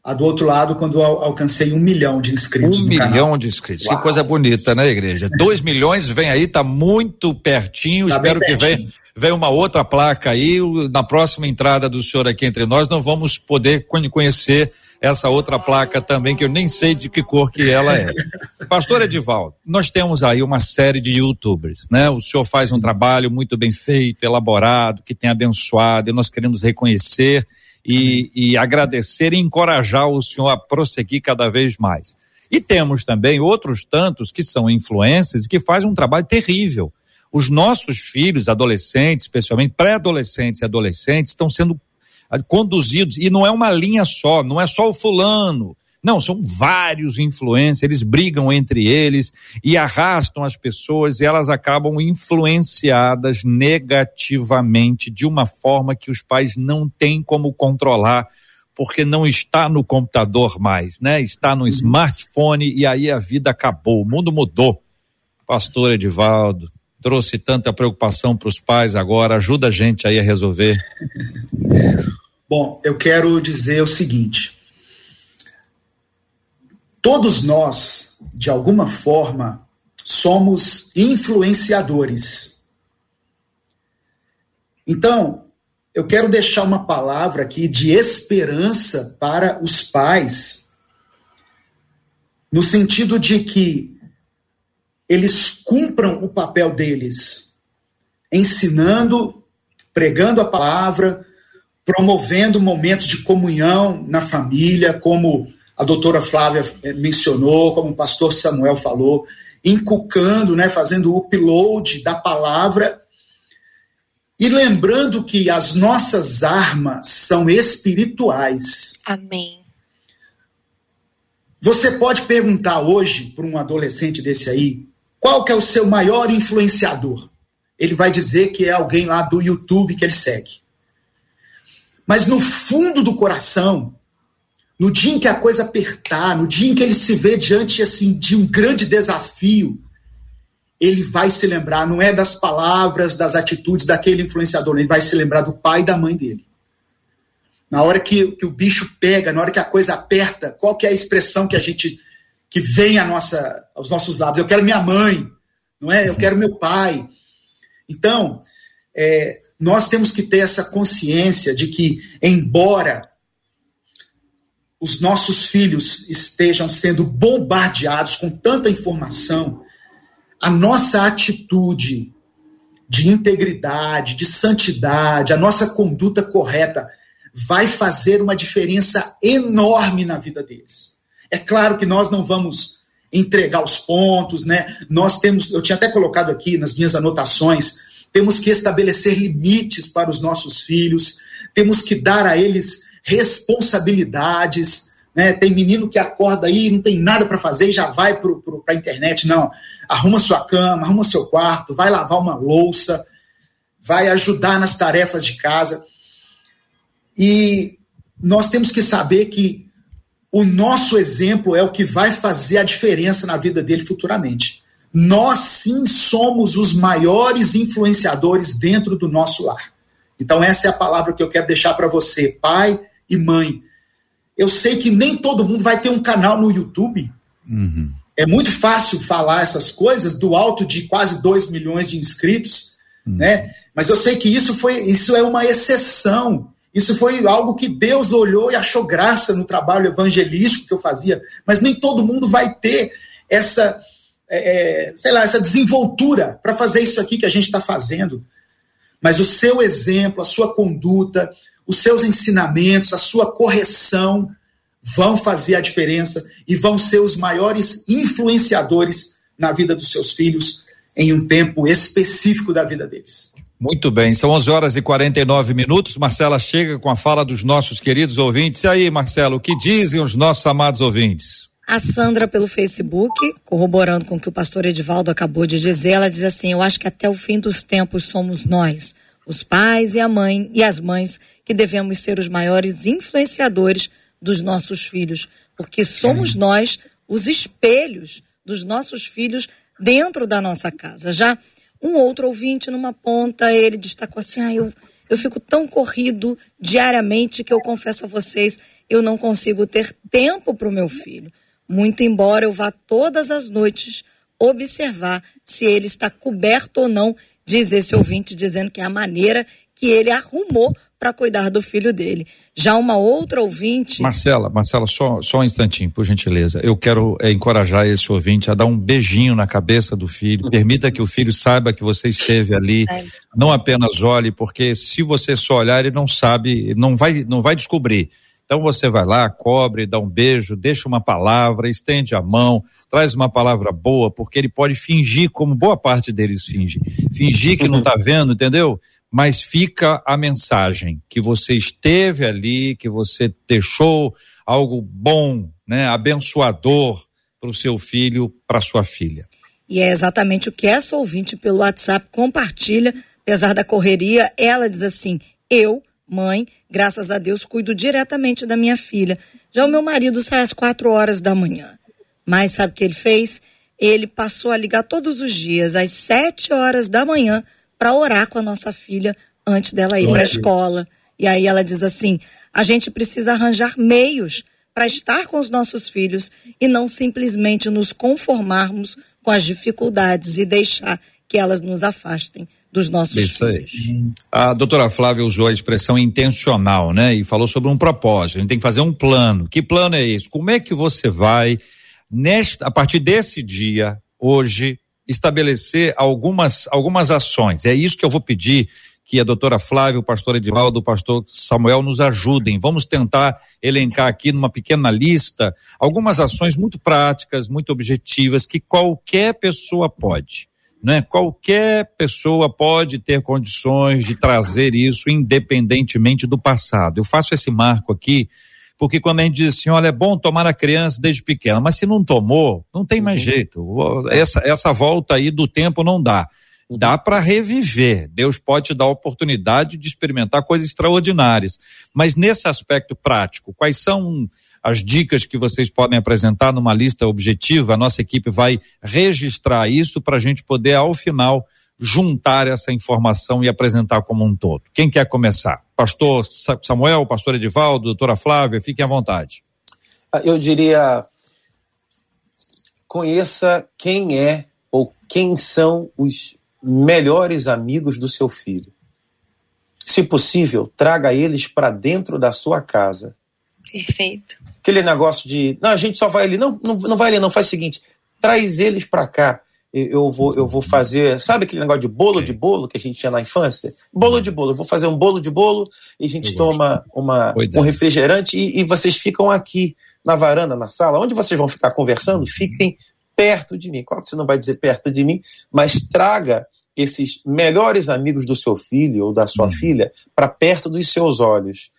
A do outro lado, quando eu alcancei um milhão de inscritos. Um milhão canal. de inscritos. Uau. Que coisa bonita, né, igreja? Dois milhões vem aí, tá muito pertinho. Tá Espero que venha, venha uma outra placa aí. Na próxima entrada do senhor aqui entre nós, nós vamos poder conhecer essa outra placa também, que eu nem sei de que cor que ela é. Pastor Edivaldo, nós temos aí uma série de youtubers, né? O senhor faz um trabalho muito bem feito, elaborado, que tem abençoado, e nós queremos reconhecer e, e agradecer e encorajar o senhor a prosseguir cada vez mais. E temos também outros tantos que são influências e que fazem um trabalho terrível. Os nossos filhos, adolescentes, especialmente pré-adolescentes e adolescentes, estão sendo conduzidos, e não é uma linha só, não é só o fulano, não, são vários influencers, eles brigam entre eles e arrastam as pessoas e elas acabam influenciadas negativamente de uma forma que os pais não têm como controlar, porque não está no computador mais, né? Está no uhum. smartphone e aí a vida acabou, o mundo mudou. Pastor Edivaldo, trouxe tanta preocupação para os pais agora, ajuda a gente aí a resolver. Bom, eu quero dizer o seguinte: Todos nós, de alguma forma, somos influenciadores. Então, eu quero deixar uma palavra aqui de esperança para os pais, no sentido de que eles cumpram o papel deles, ensinando, pregando a palavra, promovendo momentos de comunhão na família, como a doutora Flávia eh, mencionou, como o pastor Samuel falou, inculcando, né, fazendo o upload da palavra e lembrando que as nossas armas são espirituais. Amém. Você pode perguntar hoje para um adolescente desse aí, qual que é o seu maior influenciador? Ele vai dizer que é alguém lá do YouTube que ele segue. Mas no fundo do coração, no dia em que a coisa apertar, no dia em que ele se vê diante assim de um grande desafio, ele vai se lembrar, não é das palavras, das atitudes daquele influenciador, ele vai se lembrar do pai e da mãe dele. Na hora que, que o bicho pega, na hora que a coisa aperta, qual que é a expressão que a gente que vem a nossa, aos nossos lábios? Eu quero minha mãe, não é? Eu quero meu pai. Então, é, nós temos que ter essa consciência de que, embora os nossos filhos estejam sendo bombardeados com tanta informação, a nossa atitude de integridade, de santidade, a nossa conduta correta vai fazer uma diferença enorme na vida deles. É claro que nós não vamos entregar os pontos, né? Nós temos, eu tinha até colocado aqui nas minhas anotações, temos que estabelecer limites para os nossos filhos, temos que dar a eles responsabilidades. Né? Tem menino que acorda aí, não tem nada para fazer e já vai para a internet. Não, arruma sua cama, arruma seu quarto, vai lavar uma louça, vai ajudar nas tarefas de casa. E nós temos que saber que o nosso exemplo é o que vai fazer a diferença na vida dele futuramente. Nós sim somos os maiores influenciadores dentro do nosso lar. Então, essa é a palavra que eu quero deixar para você, pai e mãe. Eu sei que nem todo mundo vai ter um canal no YouTube. Uhum. É muito fácil falar essas coisas do alto de quase 2 milhões de inscritos, uhum. né? Mas eu sei que isso foi, isso é uma exceção. Isso foi algo que Deus olhou e achou graça no trabalho evangelístico que eu fazia. Mas nem todo mundo vai ter essa, é, é sei lá, essa desenvoltura para fazer isso aqui que a gente está fazendo. Mas o seu exemplo, a sua conduta, os seus ensinamentos, a sua correção vão fazer a diferença e vão ser os maiores influenciadores na vida dos seus filhos em um tempo específico da vida deles. Muito bem, são 11 horas e 49 minutos. Marcela chega com a fala dos nossos queridos ouvintes. E aí, Marcelo, o que dizem os nossos amados ouvintes? A Sandra, pelo Facebook, corroborando com o que o pastor Edivaldo acabou de dizer, ela diz assim: Eu acho que até o fim dos tempos somos nós, os pais e a mãe e as mães que devemos ser os maiores influenciadores dos nossos filhos, porque somos nós os espelhos dos nossos filhos dentro da nossa casa. Já um outro ouvinte numa ponta, ele destacou assim: ah, eu, eu fico tão corrido diariamente que eu confesso a vocês, eu não consigo ter tempo para o meu filho. Muito embora eu vá todas as noites observar se ele está coberto ou não diz esse ouvinte, dizendo que é a maneira que ele arrumou para cuidar do filho dele. Já uma outra ouvinte. Marcela, Marcela, só, só um instantinho, por gentileza. Eu quero é, encorajar esse ouvinte a dar um beijinho na cabeça do filho. Permita que o filho saiba que você esteve ali. É. Não apenas olhe, porque se você só olhar, ele não sabe, não vai, não vai descobrir Então você vai lá, cobre, dá um beijo, deixa uma palavra, estende a mão, traz uma palavra boa, porque ele pode fingir, como boa parte deles finge, fingir que não está vendo, entendeu? Mas fica a mensagem que você esteve ali, que você deixou algo bom, né, abençoador para o seu filho, para sua filha. E é exatamente o que essa ouvinte pelo WhatsApp compartilha, apesar da correria, ela diz assim: eu Mãe, graças a Deus, cuido diretamente da minha filha. Já o meu marido sai às quatro horas da manhã. Mas sabe o que ele fez? Ele passou a ligar todos os dias, às sete horas da manhã, para orar com a nossa filha antes dela ir para a escola. E aí ela diz assim: a gente precisa arranjar meios para estar com os nossos filhos e não simplesmente nos conformarmos com as dificuldades e deixar que elas nos afastem dos nossos Isso filhos. Aí. A doutora Flávia usou a expressão intencional, né? E falou sobre um propósito. A gente tem que fazer um plano. Que plano é esse? Como é que você vai, nesta, a partir desse dia, hoje, estabelecer algumas, algumas ações? É isso que eu vou pedir que a doutora Flávia, o pastor Edivaldo, o pastor Samuel nos ajudem. Vamos tentar elencar aqui numa pequena lista algumas ações muito práticas, muito objetivas que qualquer pessoa pode né? Qualquer pessoa pode ter condições de trazer isso independentemente do passado. Eu faço esse marco aqui porque quando a gente diz assim, olha, é bom tomar a criança desde pequena, mas se não tomou, não tem mais uhum. jeito. Essa, essa volta aí do tempo não dá. Uhum. Dá para reviver. Deus pode te dar a oportunidade de experimentar coisas extraordinárias. Mas nesse aspecto prático, quais são as dicas que vocês podem apresentar numa lista objetiva, a nossa equipe vai registrar isso para a gente poder, ao final, juntar essa informação e apresentar como um todo. Quem quer começar? Pastor Samuel, pastor Edivaldo, doutora Flávia, fiquem à vontade. Ah, eu diria, conheça quem é ou quem são os melhores amigos do seu filho. Se possível, traga eles para dentro da sua casa. Perfeito aquele negócio de, não, a gente só vai ali. Não, não, não vai ali, não. Faz o seguinte, traz eles para cá. Eu vou, eu vou fazer, sabe aquele negócio de bolo de bolo que a gente tinha na infância? Bolo de bolo. Eu vou fazer um bolo de bolo e a gente eu toma uma, um refrigerante e, e vocês ficam aqui na varanda, na sala. Onde vocês vão ficar conversando, fiquem perto de mim. Claro que você não vai dizer perto de mim, mas traga esses melhores amigos do seu filho ou da sua hum. filha para perto dos seus olhos.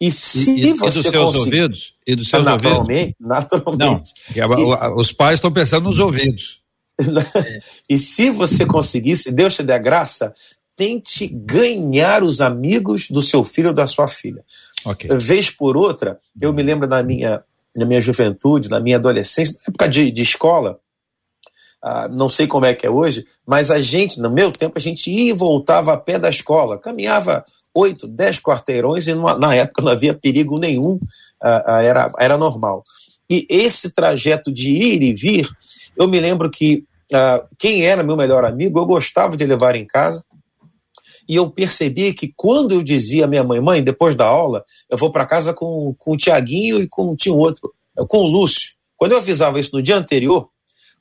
E se e, você e dos seus conseguir... ouvidos? E dos seus naturalmente, ouvidos? Naturalmente. Não, os pais estão pensando nos ouvidos. e se você conseguir, se Deus te der graça, tente ganhar os amigos do seu filho ou da sua filha. Okay. Vez por outra, eu me lembro da minha, na minha juventude, na minha adolescência, na época de, de escola, ah, não sei como é que é hoje, mas a gente, no meu tempo, a gente ia e voltava a pé da escola, caminhava oito, dez quarteirões e numa, na época não havia perigo nenhum, uh, uh, era, era normal. E esse trajeto de ir e vir, eu me lembro que uh, quem era meu melhor amigo, eu gostava de levar em casa. E eu percebi que quando eu dizia à minha mãe, mãe, depois da aula, eu vou para casa com, com o Tiaguinho e com tinha um outro, com o Lúcio. Quando eu avisava isso no dia anterior,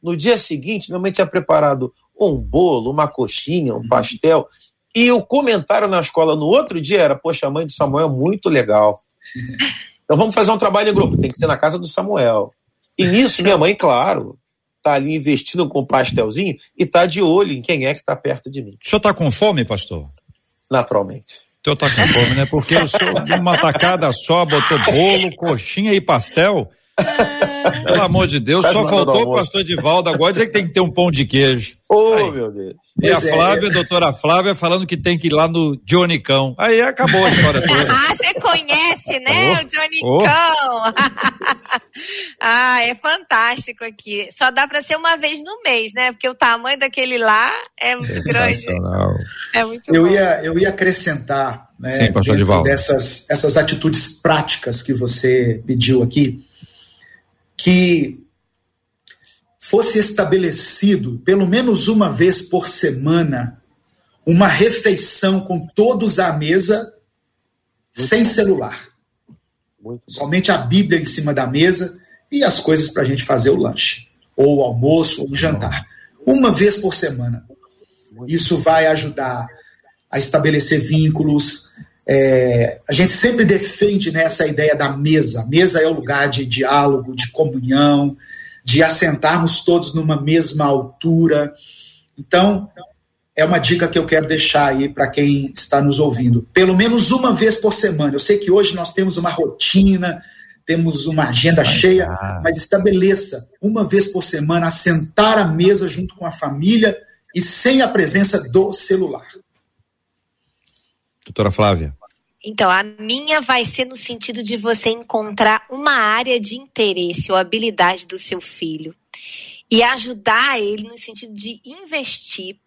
no dia seguinte, minha mãe tinha preparado um bolo, uma coxinha, um pastel. E o comentário na escola no outro dia era: Poxa, a mãe de Samuel é muito legal. Então vamos fazer um trabalho em grupo, tem que ser na casa do Samuel. E nisso, minha mãe, claro, tá ali investindo com pastelzinho e tá de olho em quem é que tá perto de mim. O senhor tá com fome, pastor? Naturalmente. O senhor tá com fome, né? Porque o senhor, numa tacada só, botou bolo, coxinha e pastel. Pelo amor de Deus, só faltou o pastor Divaldo agora dizer que tem que ter um pão de queijo. Oh, Aí. meu Deus. E pois a é. Flávia, é. a doutora Flávia, falando que tem que ir lá no Jonicão. Aí acabou a história toda. ah, você conhece, né? Oh, o Jonicão. Oh. ah, é fantástico aqui. Só dá para ser uma vez no mês, né? Porque o tamanho daquele lá é muito grande. É muito eu bom. Ia, eu ia acrescentar né, Sim, pastor Divaldo. dessas essas atitudes práticas que você pediu aqui que fosse estabelecido, pelo menos uma vez por semana, uma refeição com todos à mesa, Muito sem bom. celular. Somente a Bíblia em cima da mesa e as coisas para a gente fazer o lanche, ou o almoço, ou o jantar. Uma vez por semana. Isso vai ajudar a estabelecer vínculos, É, a gente sempre defende né, essa ideia da mesa. A mesa é o lugar de diálogo, de comunhão, de assentarmos todos numa mesma altura. Então, é uma dica que eu quero deixar aí para quem está nos ouvindo. Pelo menos uma vez por semana. Eu sei que hoje nós temos uma rotina, temos uma agenda cheia, mas estabeleça uma vez por semana, assentar à mesa junto com a família e sem a presença do celular. Doutora Flávia. Então, a minha vai ser no sentido de você encontrar uma área de interesse ou habilidade do seu filho e ajudar ele no sentido de investir,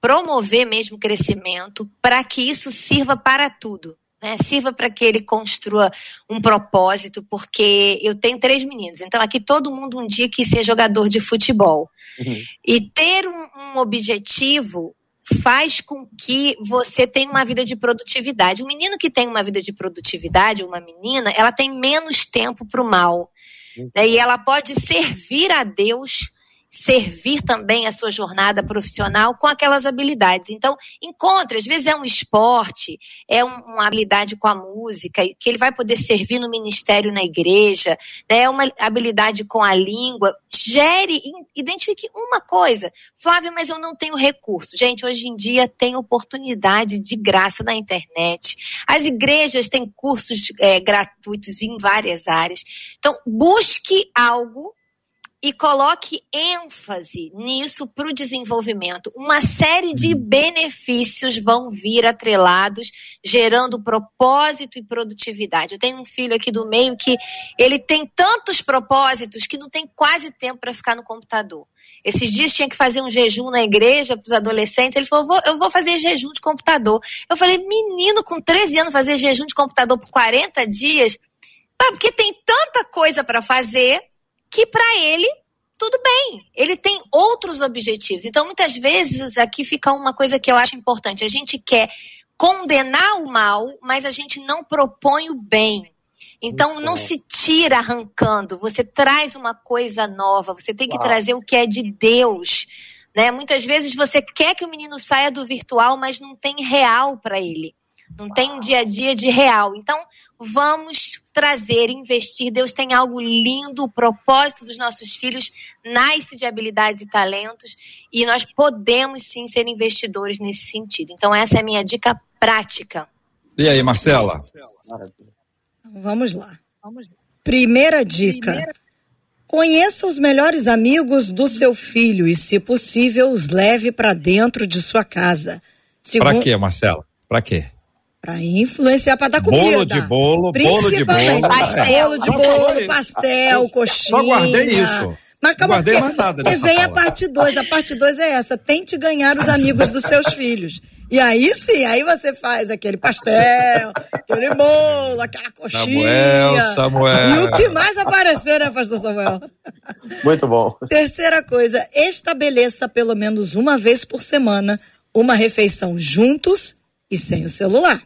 promover mesmo crescimento, para que isso sirva para tudo. Né? Sirva para que ele construa um propósito, porque eu tenho três meninos, então aqui todo mundo um dia quis ser jogador de futebol. Uhum. E ter um, um objetivo faz com que você tenha uma vida de produtividade. Um menino que tem uma vida de produtividade, uma menina, ela tem menos tempo para o mal. Né? E ela pode servir a Deus servir também a sua jornada profissional com aquelas habilidades. Então, encontre, às vezes é um esporte, é um, uma habilidade com a música, que ele vai poder servir no ministério na igreja, né? é uma habilidade com a língua. Gere, identifique uma coisa. Flávia, mas eu não tenho recurso. Gente, hoje em dia tem oportunidade de graça na internet. As igrejas têm cursos é, gratuitos em várias áreas. Então, busque algo e coloque ênfase nisso para o desenvolvimento. Uma série de hum. benefícios vão vir atrelados, gerando propósito e produtividade. Eu tenho um filho aqui do meio que ele tem tantos propósitos que não tem quase tempo para ficar no computador. Esses dias tinha que fazer um jejum na igreja para os adolescentes. Ele falou: eu vou, eu vou fazer jejum de computador. Eu falei: menino com 13 anos fazer jejum de computador por 40 dias? Porque tem tanta coisa para fazer que para ele tudo bem, ele tem outros objetivos. Então, muitas vezes, aqui fica uma coisa que eu acho importante: a gente quer condenar o mal, mas a gente não propõe o bem. Então, não se tira arrancando, você traz uma coisa nova, você tem que Uau. trazer o que é de Deus. Né? Muitas vezes você quer que o menino saia do virtual, mas não tem real para ele. Não tem um dia a dia de real. Então, vamos trazer, investir. Deus tem algo lindo, o propósito dos nossos filhos nasce de habilidades e talentos e nós podemos sim ser investidores nesse sentido. Então, essa é a minha dica prática. E aí, Marcela? Vamos lá. Primeira dica. Conheça os melhores amigos do seu filho e, se possível, os leve para dentro de sua casa. Para quê, Marcela? Para quê? Para influenciar para dar comida. Bolo de bolo, bolo de bolo. Pastel. Bolo de bolo, pastel, coxinha. Só guardei isso. Mas calma, guardei mais nada e vem a parte 2. A parte 2 é essa. Tente ganhar os amigos dos seus filhos. E aí sim, aí você faz aquele pastel, aquele bolo, aquela coxinha. Samuel, Samuel. E o que mais aparecer, né, pastor Samuel? Muito bom. Terceira coisa, estabeleça pelo menos uma vez por semana uma refeição juntos e sem o celular.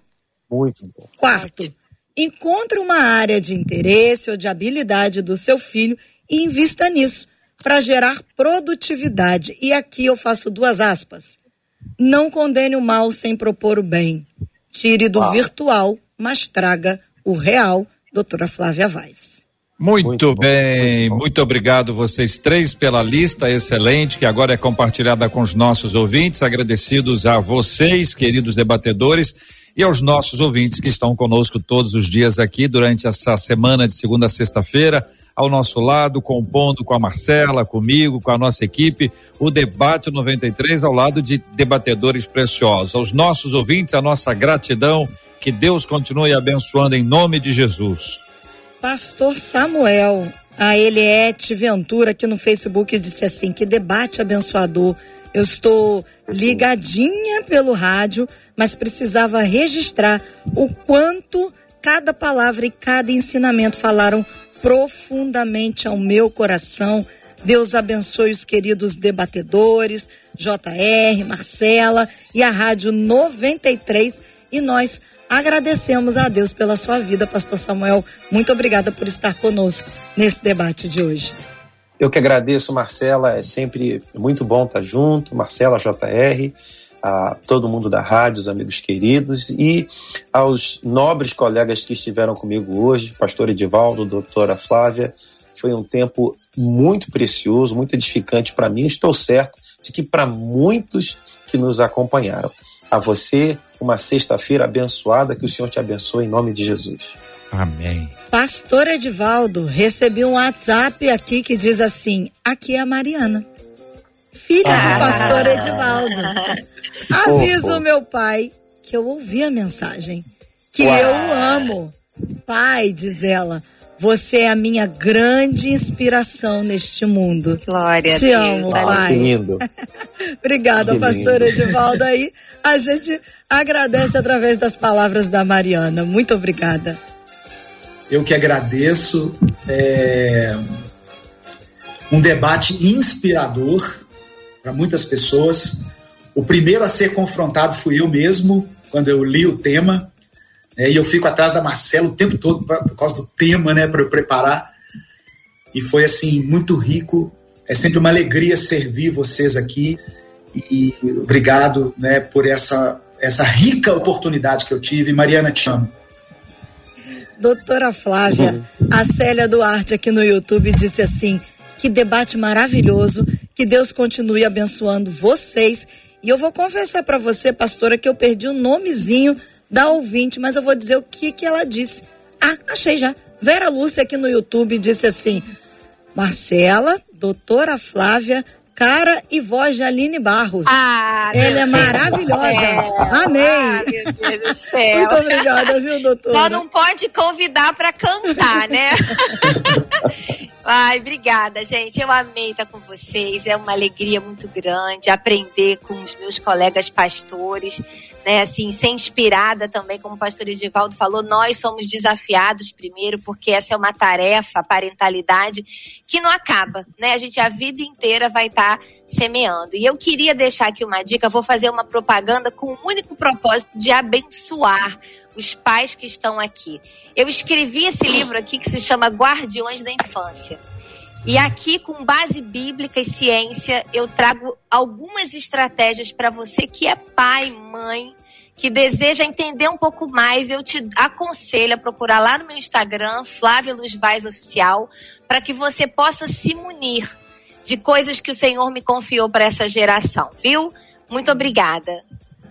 Muito bom. Quarto, encontre uma área de interesse ou de habilidade do seu filho e invista nisso para gerar produtividade. E aqui eu faço duas aspas. Não condene o mal sem propor o bem. Tire do virtual, mas traga o real, doutora Flávia Vaz. Muito, muito bem, muito, muito, obrigado vocês três pela lista excelente que agora é compartilhada com os nossos ouvintes. Agradecidos a vocês, queridos debatedores, e aos nossos ouvintes que estão conosco todos os dias aqui durante essa semana de segunda a sexta-feira, ao nosso lado, compondo com a Marcela, comigo, com a nossa equipe, o Debate 93 ao lado de debatedores preciosos. Aos nossos ouvintes, a nossa gratidão, que Deus continue abençoando em nome de Jesus. Pastor Samuel, a Eliette Ventura aqui no Facebook disse assim: que debate abençoador. Eu estou ligadinha pelo rádio, mas precisava registrar o quanto cada palavra e cada ensinamento falaram profundamente ao meu coração. Deus abençoe os queridos debatedores, JR, Marcela e a Rádio 93 e nós Agradecemos a Deus pela sua vida, Pastor Samuel. Muito obrigada por estar conosco nesse debate de hoje. Eu que agradeço, Marcela. É sempre muito bom estar junto. Marcela, JR. a todo mundo da rádio, os amigos queridos e aos nobres colegas que estiveram comigo hoje, pastor Edivaldo, doutora Flávia. Foi um tempo muito precioso, muito edificante para mim. Estou certo de que para muitos que nos acompanharam. A você, uma sexta-feira abençoada, que o Senhor te abençoe em nome de Jesus. Amém. Pastor Edivaldo, recebi um WhatsApp aqui que diz assim: aqui é a Mariana filha do ah. pastor Edivaldo. Aviso meu pai que eu ouvi a mensagem, que Uau. eu amo. Pai, diz ela, você é a minha grande inspiração neste mundo. Glória Te a Deus. amo, pai. Que lindo. Obrigada, que pastor lindo. Edivaldo. Aí a gente agradece através das palavras da Mariana. Muito obrigada. Eu que agradeço. É... Um debate inspirador para muitas pessoas. O primeiro a ser confrontado fui eu mesmo, quando eu li o tema. É, e eu fico atrás da Marcela o tempo todo pra, por causa do tema, né, para eu preparar. E foi assim muito rico. É sempre uma alegria servir vocês aqui. E, e obrigado, né, por essa essa rica oportunidade que eu tive. Mariana, te amo. Doutora Flávia, a Célia Duarte aqui no YouTube disse assim: que debate maravilhoso. Que Deus continue abençoando vocês. E eu vou confessar para você, pastora, que eu perdi o nomezinho da ouvinte, mas eu vou dizer o que, que ela disse. Ah, achei já. Vera Lúcia aqui no YouTube disse assim: Marcela, doutora Flávia, cara e voz de Aline Barros. Ah, Ela é maravilhosa. Amei. Ah, meu Deus do céu. Muito obrigada, viu, doutora? Só não pode convidar para cantar, né? Ai, obrigada, gente. Eu amei estar com vocês. É uma alegria muito grande aprender com os meus colegas pastores, né? Assim, ser inspirada também, como o pastor Edivaldo falou, nós somos desafiados primeiro, porque essa é uma tarefa, a parentalidade, que não acaba, né? A gente a vida inteira vai estar semeando. E eu queria deixar aqui uma dica, vou fazer uma propaganda com o único propósito de abençoar os pais que estão aqui. Eu escrevi esse livro aqui que se chama Guardiões da Infância. E aqui, com base bíblica e ciência, eu trago algumas estratégias para você que é pai, mãe, que deseja entender um pouco mais. Eu te aconselho a procurar lá no meu Instagram, Flávia Luz Vaz Oficial, para que você possa se munir de coisas que o Senhor me confiou para essa geração, viu? Muito obrigada.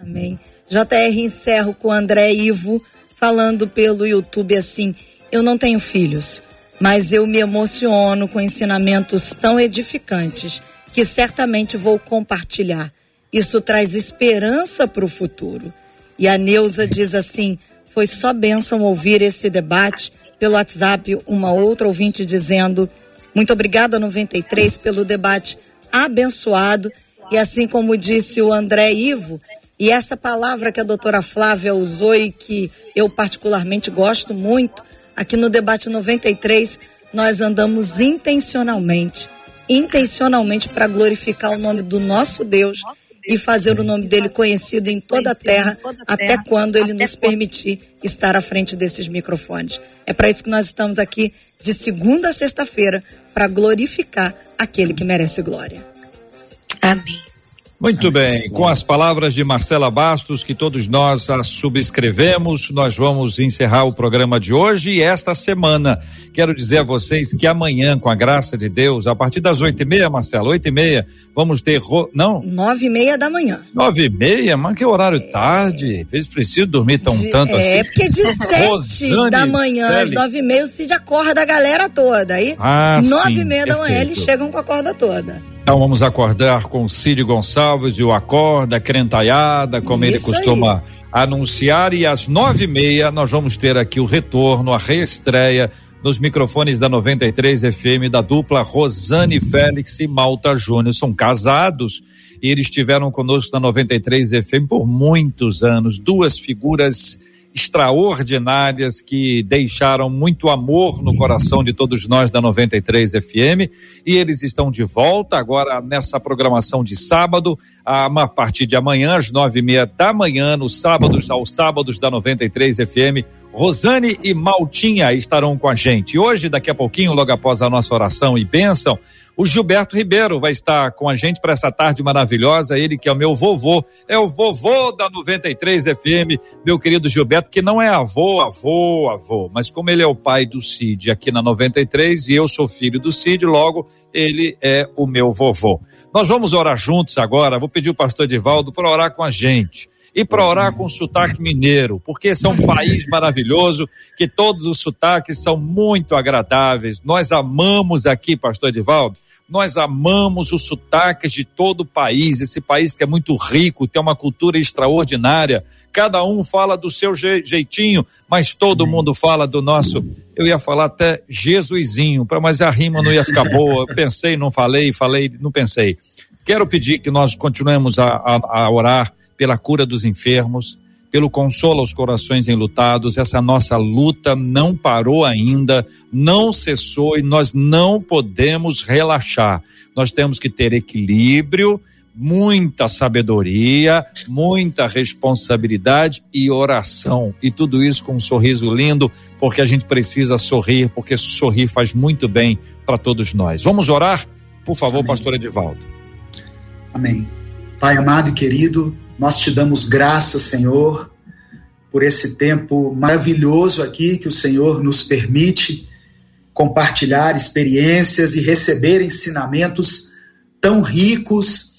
Amém. JR encerro com André Ivo falando pelo YouTube assim: Eu não tenho filhos, mas eu me emociono com ensinamentos tão edificantes que certamente vou compartilhar. Isso traz esperança para o futuro. E a Neuza diz assim: Foi só bênção ouvir esse debate pelo WhatsApp. Uma outra ouvinte dizendo: Muito obrigada, 93, pelo debate abençoado. E assim como disse o André Ivo, e essa palavra que a doutora Flávia usou e que eu particularmente gosto muito, aqui no debate 93, nós andamos intencionalmente, intencionalmente para glorificar o nome do nosso Deus e fazer o nome dele conhecido em toda a terra, até quando ele nos permitir estar à frente desses microfones. É para isso que nós estamos aqui de segunda a sexta-feira, para glorificar aquele que merece glória. Amém. Muito bem, com as palavras de Marcela Bastos, que todos nós a subscrevemos, nós vamos encerrar o programa de hoje e esta semana. Quero dizer a vocês que amanhã, com a graça de Deus, a partir das oito e meia, Marcela, oito e meia, vamos ter. Ro... Não? Nove e meia da manhã. Nove e meia? Mas que horário é... tarde. Eles precisam dormir tão de... tanto é, assim. É, porque de sete da manhã às nove e meia o Cid acorda a galera toda. Aí, ah, nove sim, e meia da manhã eles chegam com a corda toda. Então vamos acordar com Cid Gonçalves e o Acorda, Crentaiada, como Isso ele costuma aí. anunciar. E às nove e meia nós vamos ter aqui o retorno, a reestreia nos microfones da 93 FM da dupla Rosane Félix e Malta Júnior. São casados e eles estiveram conosco na 93 FM por muitos anos. Duas figuras extraordinárias que deixaram muito amor no coração de todos nós da 93 FM e eles estão de volta agora nessa programação de sábado a partir de amanhã às nove e meia da manhã nos sábados aos sábados da 93 FM Rosane e Maltinha estarão com a gente. Hoje, daqui a pouquinho, logo após a nossa oração e bênção, o Gilberto Ribeiro vai estar com a gente para essa tarde maravilhosa. Ele que é o meu vovô, é o vovô da 93 FM, meu querido Gilberto, que não é avô, avô, avô, mas como ele é o pai do Cid aqui na 93 e eu sou filho do Cid, logo ele é o meu vovô. Nós vamos orar juntos agora. Vou pedir o pastor Edivaldo para orar com a gente e para orar com sotaque mineiro, porque esse é um país maravilhoso, que todos os sotaques são muito agradáveis. Nós amamos aqui, pastor Edivaldo, nós amamos os sotaques de todo o país, esse país que é muito rico, tem uma cultura extraordinária. Cada um fala do seu jeitinho, mas todo mundo fala do nosso. Eu ia falar até Jesusinho, mas a rima não ia ficar boa. Eu pensei, não falei, falei, não pensei. Quero pedir que nós continuemos a, a, a orar pela cura dos enfermos, pelo consolo aos corações enlutados. Essa nossa luta não parou ainda, não cessou e nós não podemos relaxar. Nós temos que ter equilíbrio, muita sabedoria, muita responsabilidade e oração. E tudo isso com um sorriso lindo, porque a gente precisa sorrir, porque sorrir faz muito bem para todos nós. Vamos orar? Por favor, Amém. pastor Edivaldo. Amém. Pai amado e querido, nós te damos graças, Senhor, por esse tempo maravilhoso aqui que o Senhor nos permite compartilhar experiências e receber ensinamentos tão ricos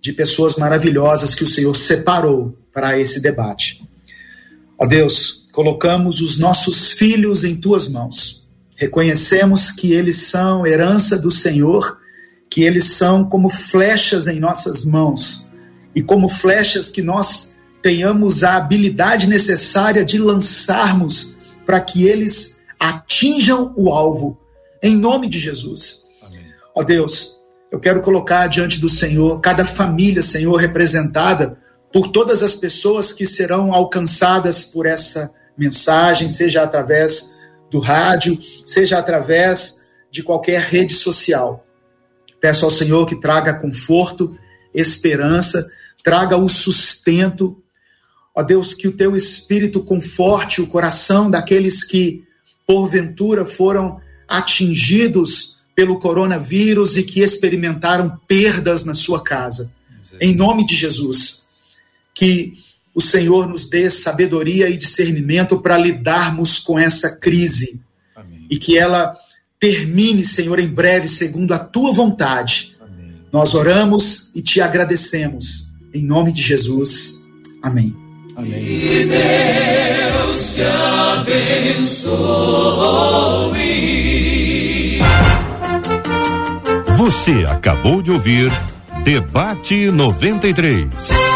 de pessoas maravilhosas que o Senhor separou para esse debate. Ó Deus, colocamos os nossos filhos em tuas mãos. Reconhecemos que eles são herança do Senhor, que eles são como flechas em nossas mãos e como flechas que nós tenhamos a habilidade necessária de lançarmos para que eles atinjam o alvo, em nome de Jesus. Amém. Ó Deus, eu quero colocar diante do Senhor cada família, Senhor, representada por todas as pessoas que serão alcançadas por essa mensagem, seja através do rádio, seja através de qualquer rede social. Peço ao Senhor que traga conforto, esperança traga o sustento. Ó Deus, que o teu espírito conforte o coração daqueles que, porventura, foram atingidos pelo coronavírus e que experimentaram perdas na sua casa. Em nome de Jesus, que o Senhor nos dê sabedoria e discernimento para lidarmos com essa crise Amém. e que ela termine, Senhor, em breve, segundo a tua vontade. Amém. Nós oramos e te agradecemos em nome de Jesus. Amém. Amém. Que Deus te abençoe. Você acabou de ouvir Debate 93.